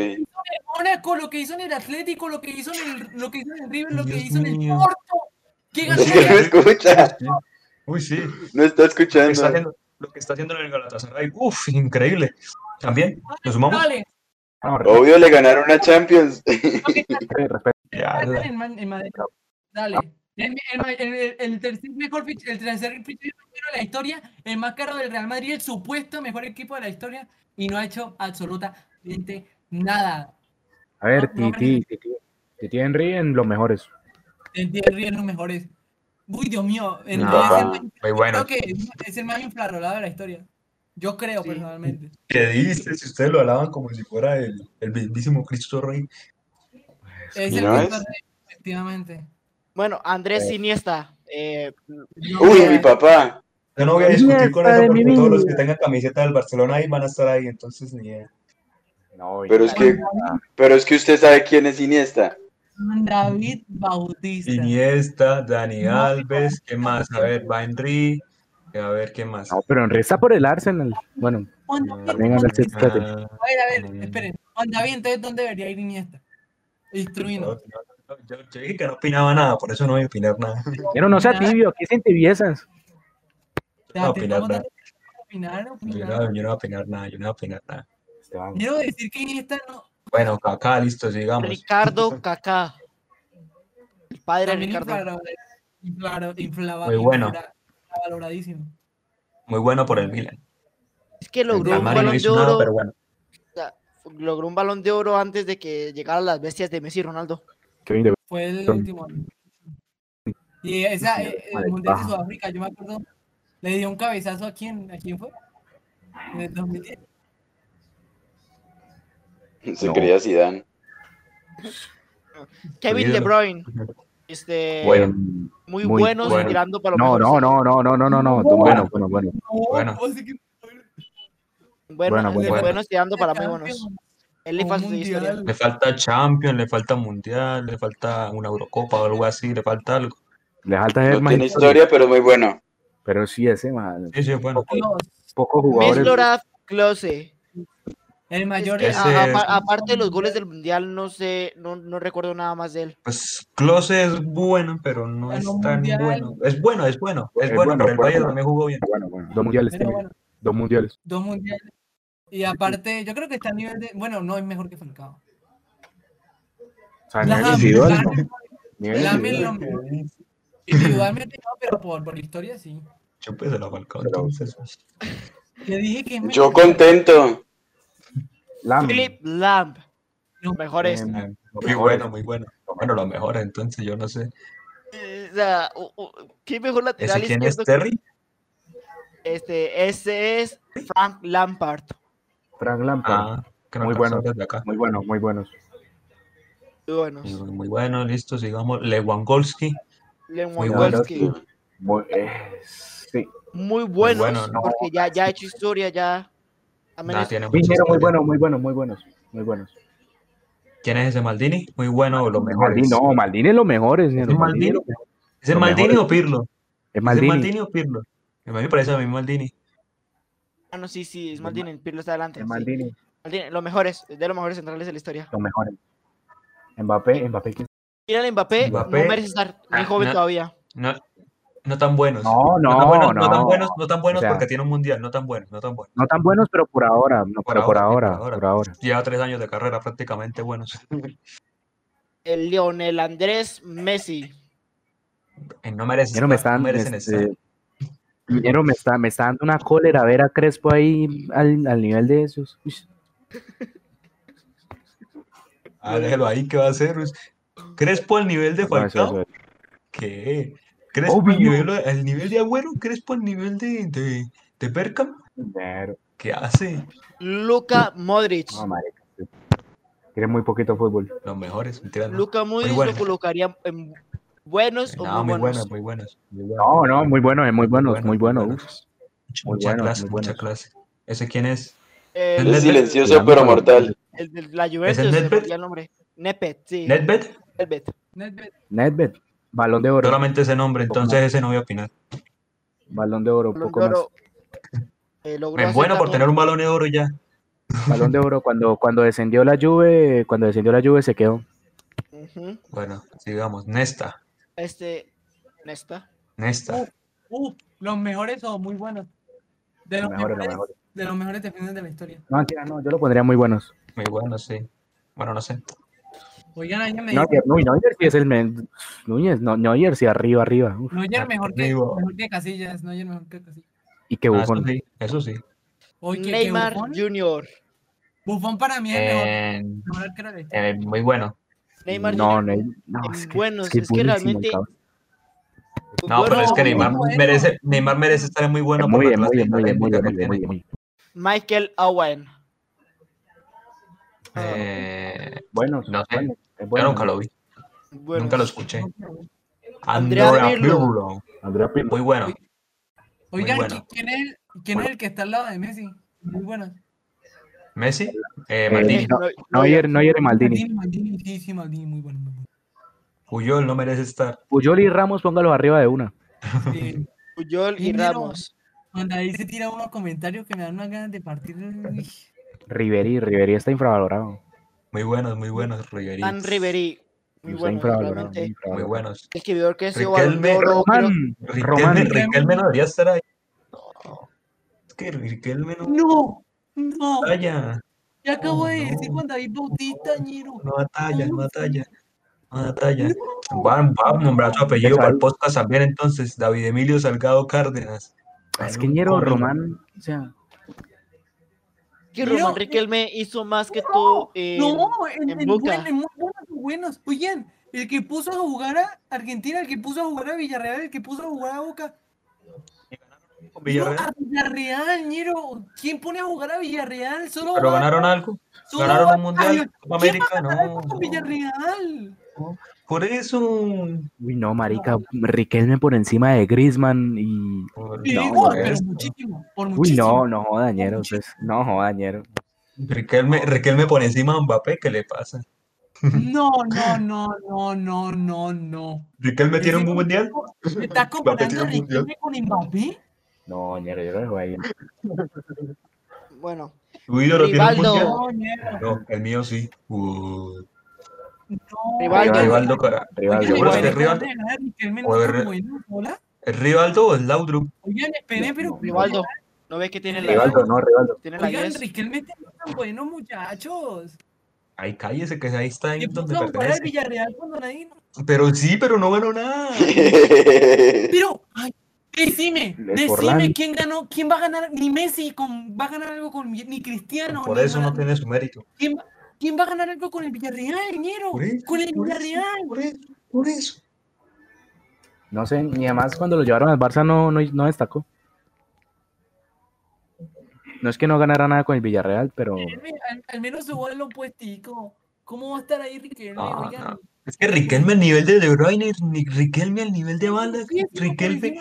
S2: Mónaco, lo que hizo en el Atlético, lo que hizo en el, lo que hizo en el River, lo que hizo en el. Porto. Que ganó
S5: Es que no escucha,
S3: Uy, sí,
S5: no está
S3: lo que está
S5: escuchando.
S3: haciendo, lo que está haciendo en el Galatasaray, uff, increíble. También, ¿nos sumamos?
S2: Dale,
S1: No,
S5: Obvio le ganaron una Champions.
S3: Ya,
S2: dale en en. El, el- el- el tercer mejor el tercer fichaje de la historia, el más caro del Real Madrid, el supuesto mejor equipo de la historia, y no ha hecho absolutamente nada.
S1: A ver,
S2: No, no
S1: Titi, Titi, Titi Henry en los mejores.
S2: El Thierry es los mejores. Uy, Dios mío, el,
S3: No,
S2: es el más-
S3: muy bueno.
S2: creo que es el más infravalorado de la historia. Yo creo,
S6: Sí.
S2: personalmente.
S3: ¿Qué dice? Si ustedes lo hablaban como si fuera el, el mismísimo Cristo Rey.
S2: Es
S5: ¿Y
S2: el
S5: es?
S2: tarde, efectivamente.
S6: Bueno, Andrés Iniesta. eh,
S5: Uy, mi papá.
S3: Yo no voy a discutir con eso porque todos los que tengan camiseta del Barcelona ahí van a estar ahí, entonces ni idea.
S1: No,
S5: Pero es que, pero es que usted sabe quién es Iniesta.
S2: David Bautista.
S3: Iniesta, Dani Alves, ¿qué más? A ver, va Henry, a ver, ¿qué más?
S1: no, pero Henry está por el Arsenal. Bueno,
S2: David,
S1: también anda el
S3: ah,
S2: A ver, a ver,
S3: Mm.
S2: esperen. David, entonces, ¿dónde debería ir Iniesta?
S3: no,
S2: Instruinos.
S3: no, no, yo, yo dije que no opinaba nada, por eso no voy a opinar nada.
S1: pero no sea tibio, ¿qué se entibiezas?
S2: Te-
S3: no, opinar nada.
S2: opinar,
S3: Yo
S2: opinar.
S3: no, yo no voy a opinar nada, yo no voy a opinar nada.
S2: Quiero decir que Iniesta no.
S3: Bueno, acá listo, sigamos.
S6: Ricardo Kaká. El padre de Ricardo.
S2: inflaro- inflava-
S3: Muy bueno.
S2: Infravaloradísimo.
S3: Muy bueno por el Milan.
S6: Es que logró
S3: El
S6: un
S3: no
S6: balón de
S3: nada,
S6: oro.
S3: pero bueno.
S6: Logró un balón de oro antes de que llegaran las bestias de Messi y Ronaldo.
S1: Kevin De
S2: Fue el último año. Y esa, eh, el Mundial de
S1: baja.
S2: Sudáfrica, yo me acuerdo, le dio un cabezazo a quién, ¿a quién fue? En el 2010.
S5: Se
S1: No.
S5: creía Zidane.
S6: Kevin De. Bruyne. Este,
S3: Bueno.
S6: muy,
S1: muy
S6: buenos
S3: bueno.
S6: tirando para
S1: No, no, no, no, no, no, no, no. Bueno, bueno, bueno.
S3: Bueno.
S6: Bueno,
S1: Bueno, bueno,
S6: buenos
S3: bueno.
S6: tirando para muy buenos. Él le falta.
S3: Le falta Champions, le falta Mundial, le falta una Eurocopa o algo así, le falta algo.
S1: Le falta
S5: No
S1: más
S5: tiene
S1: historia,
S5: historia, pero muy bueno.
S1: Pero sí, ese, man.
S3: Sí, sí, bueno.
S1: Pocos jugadores.
S6: Mesloraf Klose.
S2: El mayor
S6: Es que, aparte de los goles del mundial, no sé, no, no recuerdo nada más de él.
S3: Pues Klose es bueno, pero no es tan
S2: Mundial.
S3: bueno. Es bueno, es bueno, es
S1: Es
S3: bueno,
S1: bueno,
S3: pero el Bayern también jugó bien.
S1: Bueno, bueno. Dos mundiales
S2: bueno,
S1: Dos mundiales.
S2: dos mundiales. Y aparte, yo creo que está a nivel de. Bueno, no es mejor que Falcao.
S1: O sea, a
S2: La-
S1: nivel individual.
S2: la-
S1: no. Nivel
S2: la-
S1: individual.
S2: lo- Individualmente no, pero por, por historia sí.
S3: Chúpese la Falcao, entonces.
S2: Yo dije que es
S5: Yo contento.
S1: Lam.
S6: Philip Lamb. Los mejores.
S3: Eh, Muy bueno, muy bueno. Bueno, los mejores, entonces yo no sé.
S6: O sea, u- u- ¿qué mejor lateral
S3: ¿Ese quién es? Terry?
S6: Este, ese es Frank Lampard.
S1: Frank Lampard.
S3: Ah, que
S1: Muy bueno.
S3: desde acá.
S1: Muy buenos, muy buenos.
S6: Muy buenos.
S3: Muy, muy bueno, listo, sigamos. Lewandowski.
S6: Lewandowski.
S1: Muy- eh, sí.
S6: Muy buenos,
S3: bueno, ¿no?
S6: porque ya, ya ha hecho historia, ya.
S3: Nada, tiene
S1: muy
S3: historia.
S1: bueno, muy bueno, muy buenos. Muy buenos.
S3: ¿Quién es ese Maldini? Muy bueno, los mejores.
S1: Maldini, no, Maldini es lo mejores.
S3: ¿Es Maldini? ¿Es
S1: Los
S3: Maldini
S1: mejores.
S3: o Pirlo?
S1: Es
S3: ¿Es
S1: Maldini.
S3: Maldini o Pirlo? A mí me parece a mí Maldini.
S6: Ah, no, sí, sí, es Maldini, Pirlo está adelante.
S1: Es
S6: sí.
S1: Maldini.
S6: Maldini, los mejores, de los mejores centrales de la historia.
S1: Los mejores. Mbappé, Mbappé.
S6: Mira, Mbappé,
S3: Mbappé.
S6: no merece estar muy
S3: Ah,
S6: joven
S3: no.
S6: todavía.
S3: No, no tan buenos.
S1: No, no,
S3: tan buenos, no, tan
S1: no.
S3: buenos, no tan buenos
S1: O sea-
S3: porque tiene un mundial, no tan buenos, no tan buenos.
S1: No tan buenos, pero por ahora. No,
S3: Por
S1: pero
S3: ahora, por ahora.
S1: por ahora.
S3: Lleva tres años de carrera prácticamente buenos.
S6: El Lionel Andrés Messi.
S3: Eh, No merecen,
S1: Dinero me están,
S3: no merecen
S1: este,
S3: estar.
S1: Dinero me está, me está dando una cólera ver a Crespo ahí al, al nivel de esos.
S3: Ah, déjelo ahí, ¿qué va a hacer? Crespo al nivel de
S1: no, eso-
S3: Falcao.
S1: eso-
S3: ¿Qué? ¿Crespo al nivel, al nivel de Agüero? ¿Crespo al nivel de, de, de Bergkamp?
S1: Dinero.
S3: ¿Qué hace?
S6: Luka Modric.
S1: No, marica. Tiene muy poquito fútbol.
S3: Los mejores, mentira, no.
S6: Luka Modric
S3: bueno.
S6: lo colocaría en buenos o
S3: No,
S6: muy
S3: muy
S6: buenos.
S3: buenos, muy buenos. muy buenos.
S1: No, no, muy buenos, muy buenos, muy buenos.
S3: Mucha,
S1: muy
S3: mucha
S1: buenos,
S3: clase,
S1: muy
S3: mucha clase. ¿Ese quién es?
S6: El.
S5: Es silencioso pero mortal.
S6: el de la Juventus,
S3: el Nedved?
S6: olvidó el nombre. Nepet, sí.
S3: Nedved.
S6: Nedved,
S1: balón de oro.
S3: Solamente ese nombre, entonces ese no voy a opinar.
S1: Balón de oro, un poco más.
S6: Eh,
S3: Es
S6: hacer
S3: bueno por tener un balón de oro ya.
S1: Balón de oro. Cuando, cuando descendió la Juve, cuando descendió la Juve se quedó.
S3: Bueno, sigamos. Nesta.
S6: Este, Nesta.
S3: Nesta.
S2: Uh, los mejores o muy buenos. De los,
S1: Los mejores, los
S2: mejores,
S1: mejores.
S2: de los mejores defensores de la historia.
S1: No, mentira, no, yo lo pondría muy buenos.
S3: Muy bueno, sí. Bueno, no sé.
S2: Oigan, ahí me
S1: Neuer, no, sí es el men- Núñez, no, Neuer sí arriba, arriba. uf.
S2: Neuer mejor que, mejor que Casillas, Neuer mejor que Casillas.
S1: Y qué
S3: Ah, eso
S1: bufón.
S3: sí, eso sí.
S2: Oye, ¿qué- qué
S6: Neymar
S2: Buffon?
S6: Jr.
S2: Buffon para mí es mejor,
S3: Eh,
S2: mejor
S3: eh, muy bueno.
S6: Neymar
S1: No,
S6: Jr.
S1: Ney- no,
S6: en
S1: es que,
S6: buenos,
S1: es que
S6: es que realmente-.
S3: No, pero es que
S2: Bueno,
S3: Neymar
S2: bueno.
S3: merece, Neymar merece estar muy bueno
S1: muy bien, muy bien, muy bien, muy bien, muy
S3: que
S1: bien, muy
S3: tiene.
S1: bien.
S6: Michael Owen.
S3: Eh,
S1: Buenos,
S3: No sé,
S1: buenos, es
S3: yo
S1: bueno.
S3: nunca lo vi,
S6: Buenos.
S3: nunca lo escuché.
S6: Andrea
S3: Andrea
S6: Pirlo.
S3: Pirlo.
S1: Andrea Pirlo.
S3: Muy bueno.
S2: Oigan,
S3: bueno.
S2: ¿qui- ¿quién, es el, ¿quién es el que está al lado de Messi? Muy bueno.
S3: Messi. Eh,
S1: Eh,
S3: Maldini.
S6: No-
S1: Neuer, Neuer y Maldini.
S2: Maldini, Maldini, sí, sí, Maldini, muy bueno, muy bueno.
S3: Puyol no merece estar.
S1: Puyol y Ramos, póngalo arriba de una.
S2: Sí.
S6: Puyol y
S2: Dinero.
S6: Ramos.
S2: Cuando ahí se tira unos comentarios que me dan unas ganas de partir.
S1: Riverí, Riverí está infravalorado.
S3: Muy buenos, muy buenos. Ribery.
S6: Dan Ribery. Muy
S1: Está
S6: bueno,
S1: infravalorado,
S6: realmente.
S3: Muy
S1: infravalorado.
S3: buenos.
S6: El escribidor que balón
S3: Riquelme,
S6: de
S1: Román,
S3: Riquelme. Riquelme no debería estar ahí. No. Es que Riquelme no
S2: No, no.
S3: batalla.
S2: Ya acabo de
S3: no.
S2: decir Juan David Bautista, ñero.
S3: No batalla, no batalla. No batalla. Van, va a nombrar su apellido para el podcast también entonces. David Emilio Salgado Cárdenas.
S1: Es que Ñero Román, o sea,
S6: que Román Riquelme hizo más que en,
S2: No, en,
S6: en
S2: en
S6: Boca.
S2: buen- muy buenos, muy buenos. Oigan, el que puso a jugar a Argentina, el que puso a jugar a Villarreal, el que puso a jugar a Boca.
S3: Con
S2: No,
S3: Villarreal.
S2: a Villarreal, ñero. ¿Quién pone a jugar a Villarreal? Solo
S3: Pero
S2: va-
S3: ganaron algo.
S2: solo
S3: Ganaron
S2: va-
S3: un mundial. Copa
S2: ¿quién va
S3: América, no.
S2: con Villarreal?
S3: Por eso.
S1: uy, no, marica, Riquelme por encima de Griezmann y...
S3: por-
S2: Sí,
S1: No,
S3: por
S2: pero muchísimo, por
S1: Uy,
S2: muchísimo.
S1: no, no joda, Ñero, pues, no joda, Ñero.
S3: Riquelme, Riquelme por encima de Mbappé, ¿qué le pasa?
S2: No, no, no, no, no, no, no.
S3: ¿Riquelme tiene un buen mundial?
S2: ¿Estás comparando a
S3: mundial.
S2: Riquelme con Mbappé?
S1: No, Ñero, yo lo dejo ahí.
S6: Bueno,
S3: ¿Tu ídolo tiene un
S6: Rivaldo.
S3: mundial?
S2: No,
S3: el mío sí. Uh,
S2: No.
S6: Rivaldo.
S3: Rivaldo, cara.
S1: Rivaldo,
S2: Rivaldo.
S3: Rivaldo-
S2: es tan
S3: Re-
S2: bueno, ¿hola?
S3: ¿Es Rivaldo o es Laudrup?
S2: Oigan, esperen, pero.
S6: Rivaldo. ¿No ves que tiene la,
S1: Rivaldo, no, Rivaldo.
S6: tiene la
S2: Oigan,
S6: 10?
S2: Riquelme no tan bueno, muchachos.
S3: Ay, cállese, que ahí está ahí
S2: ¿Qué
S3: donde pertenece.
S2: Villarreal cuando nadie.
S3: Pero sí, pero no ganó nada.
S2: Pero, ay, Decime, decime quién ganó, quién va a ganar, ni Messi con, va a ganar algo con ni Cristiano.
S3: Por
S2: ni
S3: eso no tiene su mérito.
S2: ¿Quién, va- quién va a ganar algo con el Villarreal, ñero?
S3: Eso,
S2: Con el
S3: por eso,
S2: Villarreal.
S3: Por eso, por eso.
S1: No sé, ni además cuando lo llevaron al Barça no, no, no destacó. No es que no ganara nada con el Villarreal, pero
S2: Al, al menos su gol lo puestico. ¿Cómo va a estar ahí Riquelme?
S3: No,
S2: Oigan,
S3: no. Es que Riquelme al nivel de De Bruyne, Riquelme al nivel de Banda,
S2: sí, sí,
S3: Riquelme.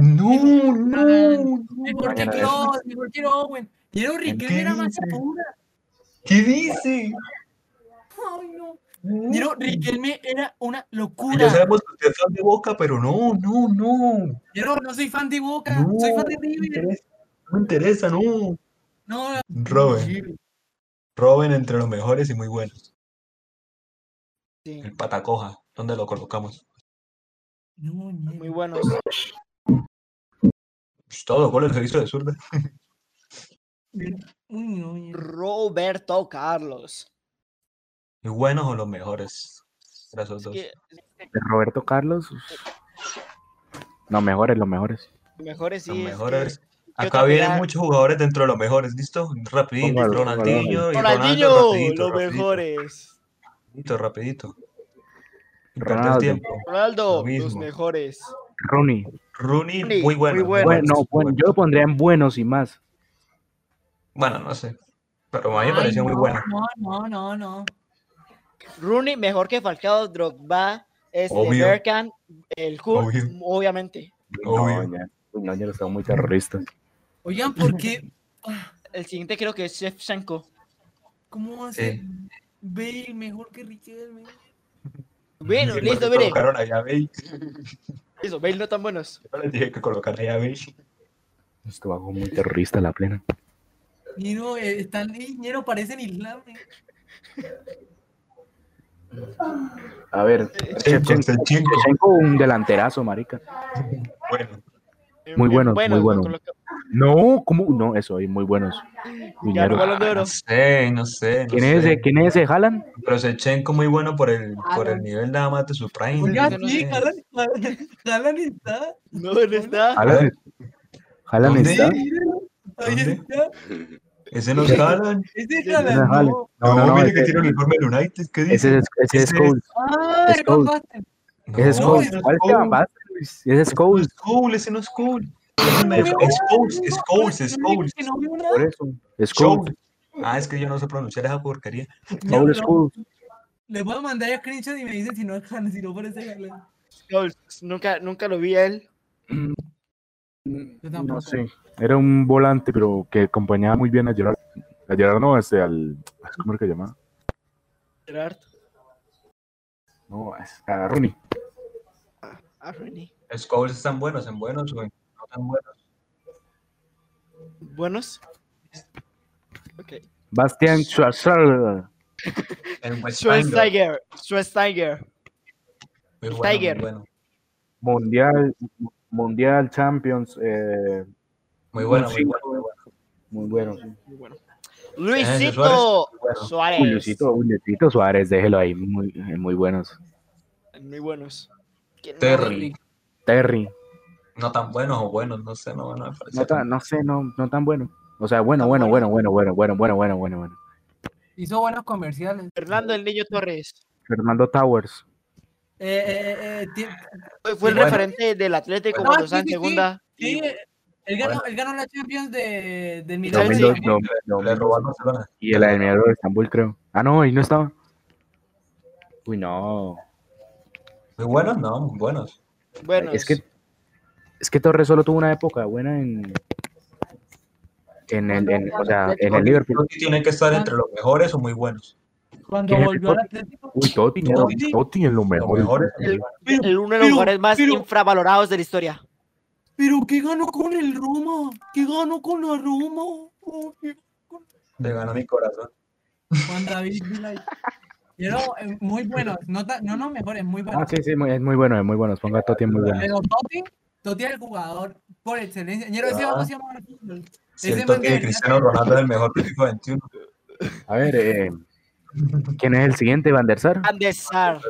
S3: No, no,
S2: Mejor que Kroos, mejor que Owen. Ñero, Riquelme era más pura.
S3: ¿Qué dice?
S2: Ay, no. Ñero, Riquelme era una
S3: Ya
S2: locura.
S3: sabemos que usted es fan de Boca, pero no, no, no.
S2: Ñero, no soy fan de Boca,
S3: No,
S2: soy fan de
S3: no me
S2: River.
S3: interesa, no me interesa, no.
S2: No,
S3: Robin, Robin entre los mejores y muy buenos.
S6: Sí,
S3: El patacoja, ¿dónde lo colocamos?
S2: no,
S6: muy buenos.
S3: Pues todos los goles los hizo de zurda.
S6: Roberto Carlos.
S3: ¿Y buenos o los mejores? Esos
S6: Es
S3: dos.
S6: que
S1: Roberto Carlos. No, mejores, los mejores.
S6: los mejores sí.
S3: Los
S6: es que-
S3: mejores.
S6: ¿qué
S3: Acá vienen muchos jugadores dentro de los mejores, ¿listo? Rapidito, Ronaldinho y
S6: Ronaldinho,
S3: Ronaldo, rapidito,
S6: los
S3: rapidito,
S6: mejores.
S3: Rapidito, rapidito.
S1: Ronaldo.
S3: tiempo.
S6: Ronaldo,
S3: Lo
S6: los mejores.
S1: Rooney.
S3: Rooney,
S6: Rooney,
S3: muy bueno.
S6: muy bueno.
S1: Bueno, bueno, yo lo pondría en buenos y más.
S3: Bueno, no sé. Pero a mí me pareció muy
S2: no,
S3: bueno.
S2: No, no, no, no.
S6: Rooney mejor que Falcao, Drogba, este,
S3: Obvio.
S6: El Hulk,
S3: Obvio.
S6: obviamente.
S3: Obvio.
S1: No, ya. No, ya están muy terroristas.
S2: Oigan, ¿por qué?
S6: El siguiente creo que es Shevchenko.
S2: ¿Cómo va a ser
S3: Sí.
S2: Bale mejor que Riquelme?
S6: Bueno,
S3: Sí,
S6: listo, mire.
S3: Colocaron allá a Bale.
S6: Eso, Bale no tan buenos.
S3: Yo les dije que colocaran allá a Bale.
S1: Esto va como muy terrorista la plena.
S2: Ñero, eh, están, eh, Ñero, parecen islam. eh.
S1: A ver,
S3: Shevchenko. Shevchenko,
S1: un delanterazo, marica.
S3: Bueno,
S1: Muy buenos, muy
S6: lo
S1: buenos.
S6: coloca-
S1: No, ¿cómo? No, eso, y muy buenos.
S3: Ah,
S6: Oro.
S3: no sé, no sé. no
S1: ¿Quién es
S3: sé.
S1: ese? ¿Quién es ese? ¿Haaland?
S3: Pero Shevchenko muy bueno por el, por el nivel nada más de su prime.
S2: Oiga,
S6: no
S2: sí, Haaland está.
S6: No, no está.
S1: ¿Haaland, Haaland
S3: ¿Dónde?
S1: está?
S2: Ahí está.
S3: Ese no es Haaland.
S2: Ese
S1: Ese es Haaland.
S2: no.
S1: No, no, no,
S3: mire
S1: ese-
S3: que tiene el uniforme del United. ¿Qué dice?
S1: Ese es, ese es
S3: Ese-
S1: Scholes.
S2: Ah,
S1: Es
S2: el
S1: Cole. Ese es
S3: ese es
S1: ¿Cuál
S3: Cole.
S1: Ese es Scholes.
S3: es Cole, ese no es Cole. Scholes.
S1: Por eso. Scholes.
S3: Ah, es que yo no sé pronunciar esa porquería.
S2: No,
S1: Scholes,
S2: no.
S1: Scholes.
S2: Le puedo mandar a screenshot y me dicen si no si no parece.
S6: Scholes. Nunca, nunca lo vi a él.
S2: Tampoco.
S1: No sé. Era un volante, pero que acompañaba muy bien a Gerard. A Gerard no, este, al. ¿Cómo es que se llama?
S6: Gerard.
S1: No, es a Rooney.
S6: Ah, Rooney.
S3: Scholes están buenos, en buenos no tan buenos.
S6: Buenos. Ok.
S1: Bastian Schwarzenegger.
S3: Bueno, muy
S6: Tiger.
S3: bueno.
S1: Mundial, Mundial Champions. Eh,
S3: Muy bueno, muy bueno, muy bueno.
S1: muy bueno.
S6: Muy bueno. Luisito. Suárez.
S1: Luisito, Luisito Suárez, déjelo ahí. Muy, muy buenos.
S6: Muy buenos.
S3: Terry.
S1: Terry.
S3: No tan buenos o buenos, no sé, no, no me parece.
S1: No, tan, no sé, no, no tan bueno. O sea, bueno, bueno, bueno, bueno, bueno, bueno, bueno, bueno, bueno, bueno.
S2: Hizo buenos comerciales.
S6: Fernando el Niño Torres.
S1: Fernando Towers.
S2: Eh, eh, eh,
S6: Fue- Fue el
S3: Bueno.
S6: referente del Atlético cuando
S2: sí,
S6: estaba en segunda.
S2: sí,
S6: Y-
S2: él ganó,
S3: Bueno.
S2: él ganó la Champions de, del
S6: Milan,
S2: Milan.
S6: sí.
S1: 2002, no, no,
S3: Le robó al Barcelona.
S1: y el Almirado de Estambul, creo. Ah, no, ahí no estaba. Uy, no.
S3: Muy buenos, no, muy buenos.
S6: Buenos.
S1: Es que, es que Torres solo tuvo una época buena en. En el, en, o sea, en el Liverpool.
S3: Totti tiene que estar entre los mejores o muy buenos.
S2: Cuando
S1: ¿Quién es
S2: volvió al? Atlético.
S1: Uy, Totti, no,
S2: Totti.
S1: Totti es lo
S3: Los
S1: mejor.
S3: mejores.
S6: el,
S2: Pero-
S6: el uno de los
S2: pero-
S6: jugadores más
S2: pero-
S6: infravalorados de la historia.
S2: Pero ¿qué ganó con el Roma? ¿Qué ganó con la Roma? Oh,
S3: Le ganó mi corazón.
S2: Juan David. Pero eh, muy buenos, no, no, no mejores, muy
S1: Ah,
S2: buenos.
S1: sí, sí, muy- es muy bueno, es muy bueno. Ponga a Totti, es muy bueno.
S2: Pero Totti, Totti es el jugador por excelencia. Ñero, ese
S3: Ah.
S2: vamos a llamar fútbol.
S3: Si
S2: Ese
S3: el
S2: man
S3: toque de
S2: debería
S3: Cristiano Ronaldo es el mejor del FIFA 21.
S1: A ver, eh, ¿quién es el siguiente? ¿Van der Sar?
S6: Van de Sar.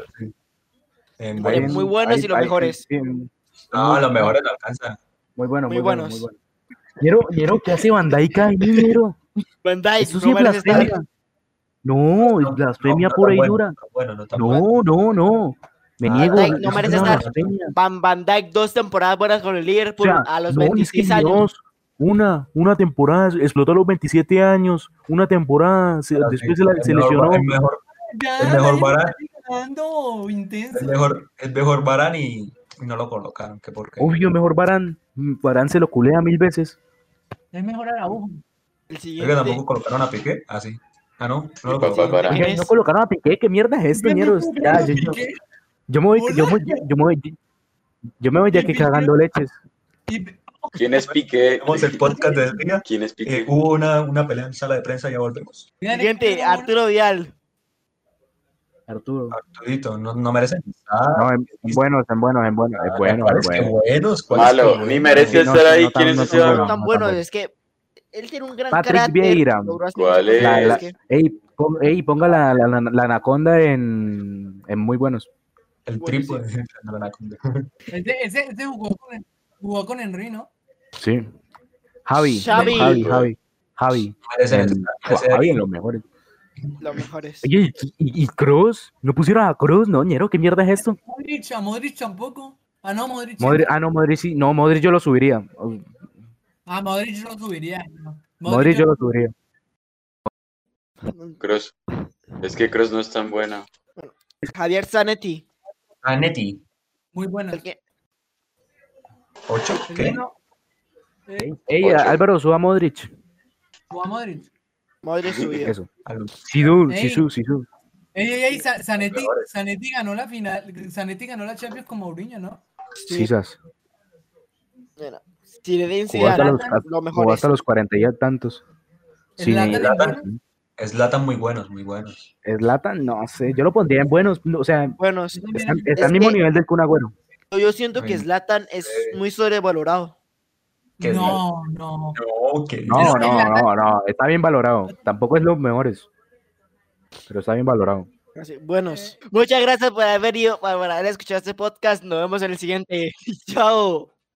S3: En
S6: Oye, muy buenos y los
S1: ahí-
S6: mejores.
S1: sí,
S3: No, los mejores lo alcanzan.
S1: Muy bueno,
S6: Muy
S1: muy, bueno,
S6: buenos.
S1: muy bueno. Ñero, Ñero, ¿qué hace Van Dijk ahí, Ñero?
S6: Van Dijk,
S1: Eso
S6: no
S1: sí
S6: estar.
S1: blasfemia. No, es blasfemia
S3: no
S1: pura y
S3: bueno,
S1: dura.
S3: no no bueno.
S1: No, no, no. Me
S3: Ah,
S1: niego.
S6: Van Dijk no merece
S1: una
S6: estar. Van, Van Dijk, dos temporadas buenas con el
S1: O
S6: Liverpool
S1: sea,
S6: a los
S1: no, es que
S6: 26 años.
S1: Dios, una, una temporada, explotó a los 27 años, una temporada, se- después
S3: sí,
S1: se, la-
S3: el
S1: se
S3: mejor-
S1: lesionó.
S3: El mejor, El mejor
S13: intenso.
S3: el mejor, el mejor Varane y, y no lo colocaron. ¿Qué por qué?
S1: Obvio, mejor Barán. Barán se lo culea mil veces.
S13: Es mejor Araujo.
S6: El
S3: Es
S6: siguiente.
S3: que tampoco colocaron a Piqué. Ah, sí. Ah, no. No lo colocaron.
S5: Varane.
S6: ¿Quién
S1: Oiga, no
S6: es?
S1: colocaron a Piqué, ¿qué mierda es esto, ñero? Ya, yo, yo-. Yo me voy, yo, me- yo me voy, yo me voy ya que cagando leches.
S5: ¿Quién es Piqué?
S3: Tenemos el podcast del día.
S5: ¿Quién es
S3: Eh,
S5: Piqué?
S3: hubo una, una pelea en sala de prensa, ya volvemos.
S6: Siguiente, Arturo Vidal.
S1: Arturo.
S3: Arturito, no, no merecen. Ah,
S1: No, en, en buenos, en buenos, en buenos, es bueno, es
S3: ¿cuáles que
S1: bueno.
S3: buenos? ¿Cuáles que
S5: Malo, ni merece
S1: Sí, no,
S5: estar
S1: sí,
S5: ahí.
S1: no
S5: ¿Quién
S1: tan-
S5: es
S1: no
S5: ese
S1: tan bueno.
S6: tan
S1: no,
S6: bueno, es que él tiene un gran
S1: Patrick
S6: carácter.
S1: Vieira.
S5: ¿Cuál es?
S1: La-
S6: que-
S1: Ey, pon- ey, ponga la, la, la- la anaconda en, en muy buenos.
S3: El triple de anaconda.
S13: Ese, ese, ese jugó, con, jugó con Henry, ¿no?
S1: Sí. Javi,
S6: Xavi.
S1: Javi, Javi, Javi. Javi en los mejores.
S6: Los mejores.
S1: Oye, ¿y, y, y Kroos? ¿No pusieron a Cruz? No, ñero, ¿qué mierda es esto?
S13: Modric, a Modric tampoco. Ah, no, Modric. sí.
S1: Modric, ah, no, Modric sí. No, Modric yo lo subiría.
S13: Ah, Modric lo subiría. no.
S1: Modric yo lo subiría.
S5: Cross. Es que Cross no es tan bueno.
S6: Javier Zanetti.
S3: Zanetti.
S13: Muy bueno.
S6: el que-
S3: ¿Ocho? ¿Qué?
S13: eh,
S1: Ey,
S5: Ocho.
S1: Álvaro, suba a Modric.
S13: jugó a Modric.
S6: Modric subido.
S1: Eso.
S13: Ey.
S1: Sisu, Sisu.
S13: Ey, ey, ey, Zanetti. Zanetti ganó la final. Zanetti ganó la Champions con Mourinho, ¿no?
S6: Sí.
S1: Sisas.
S6: Bueno, Zinedine
S1: Jugó hasta
S6: Zidane,
S1: los,
S6: lo mejor
S1: hasta los 40 y ya tantos. Sí,
S13: Zlatan
S3: Zlatan muy buenos, muy buenos.
S1: Zlatan, no sé, yo lo pondría en buenos, no, o sea,
S6: Bueno, sí.
S1: está, está
S6: Es
S1: al mismo
S6: que-
S1: nivel del Kun Agüero.
S6: yo siento que
S3: Ay.
S6: Zlatan es muy sobrevalorado.
S3: ¿Qué
S13: No, no.
S3: No, que
S1: No, no, no, no, está bien valorado. Tampoco es los mejores, pero está bien valorado.
S6: Así, buenos. Muchas gracias por haber ido, por haber escuchado este podcast. Nos vemos en el siguiente. Chao.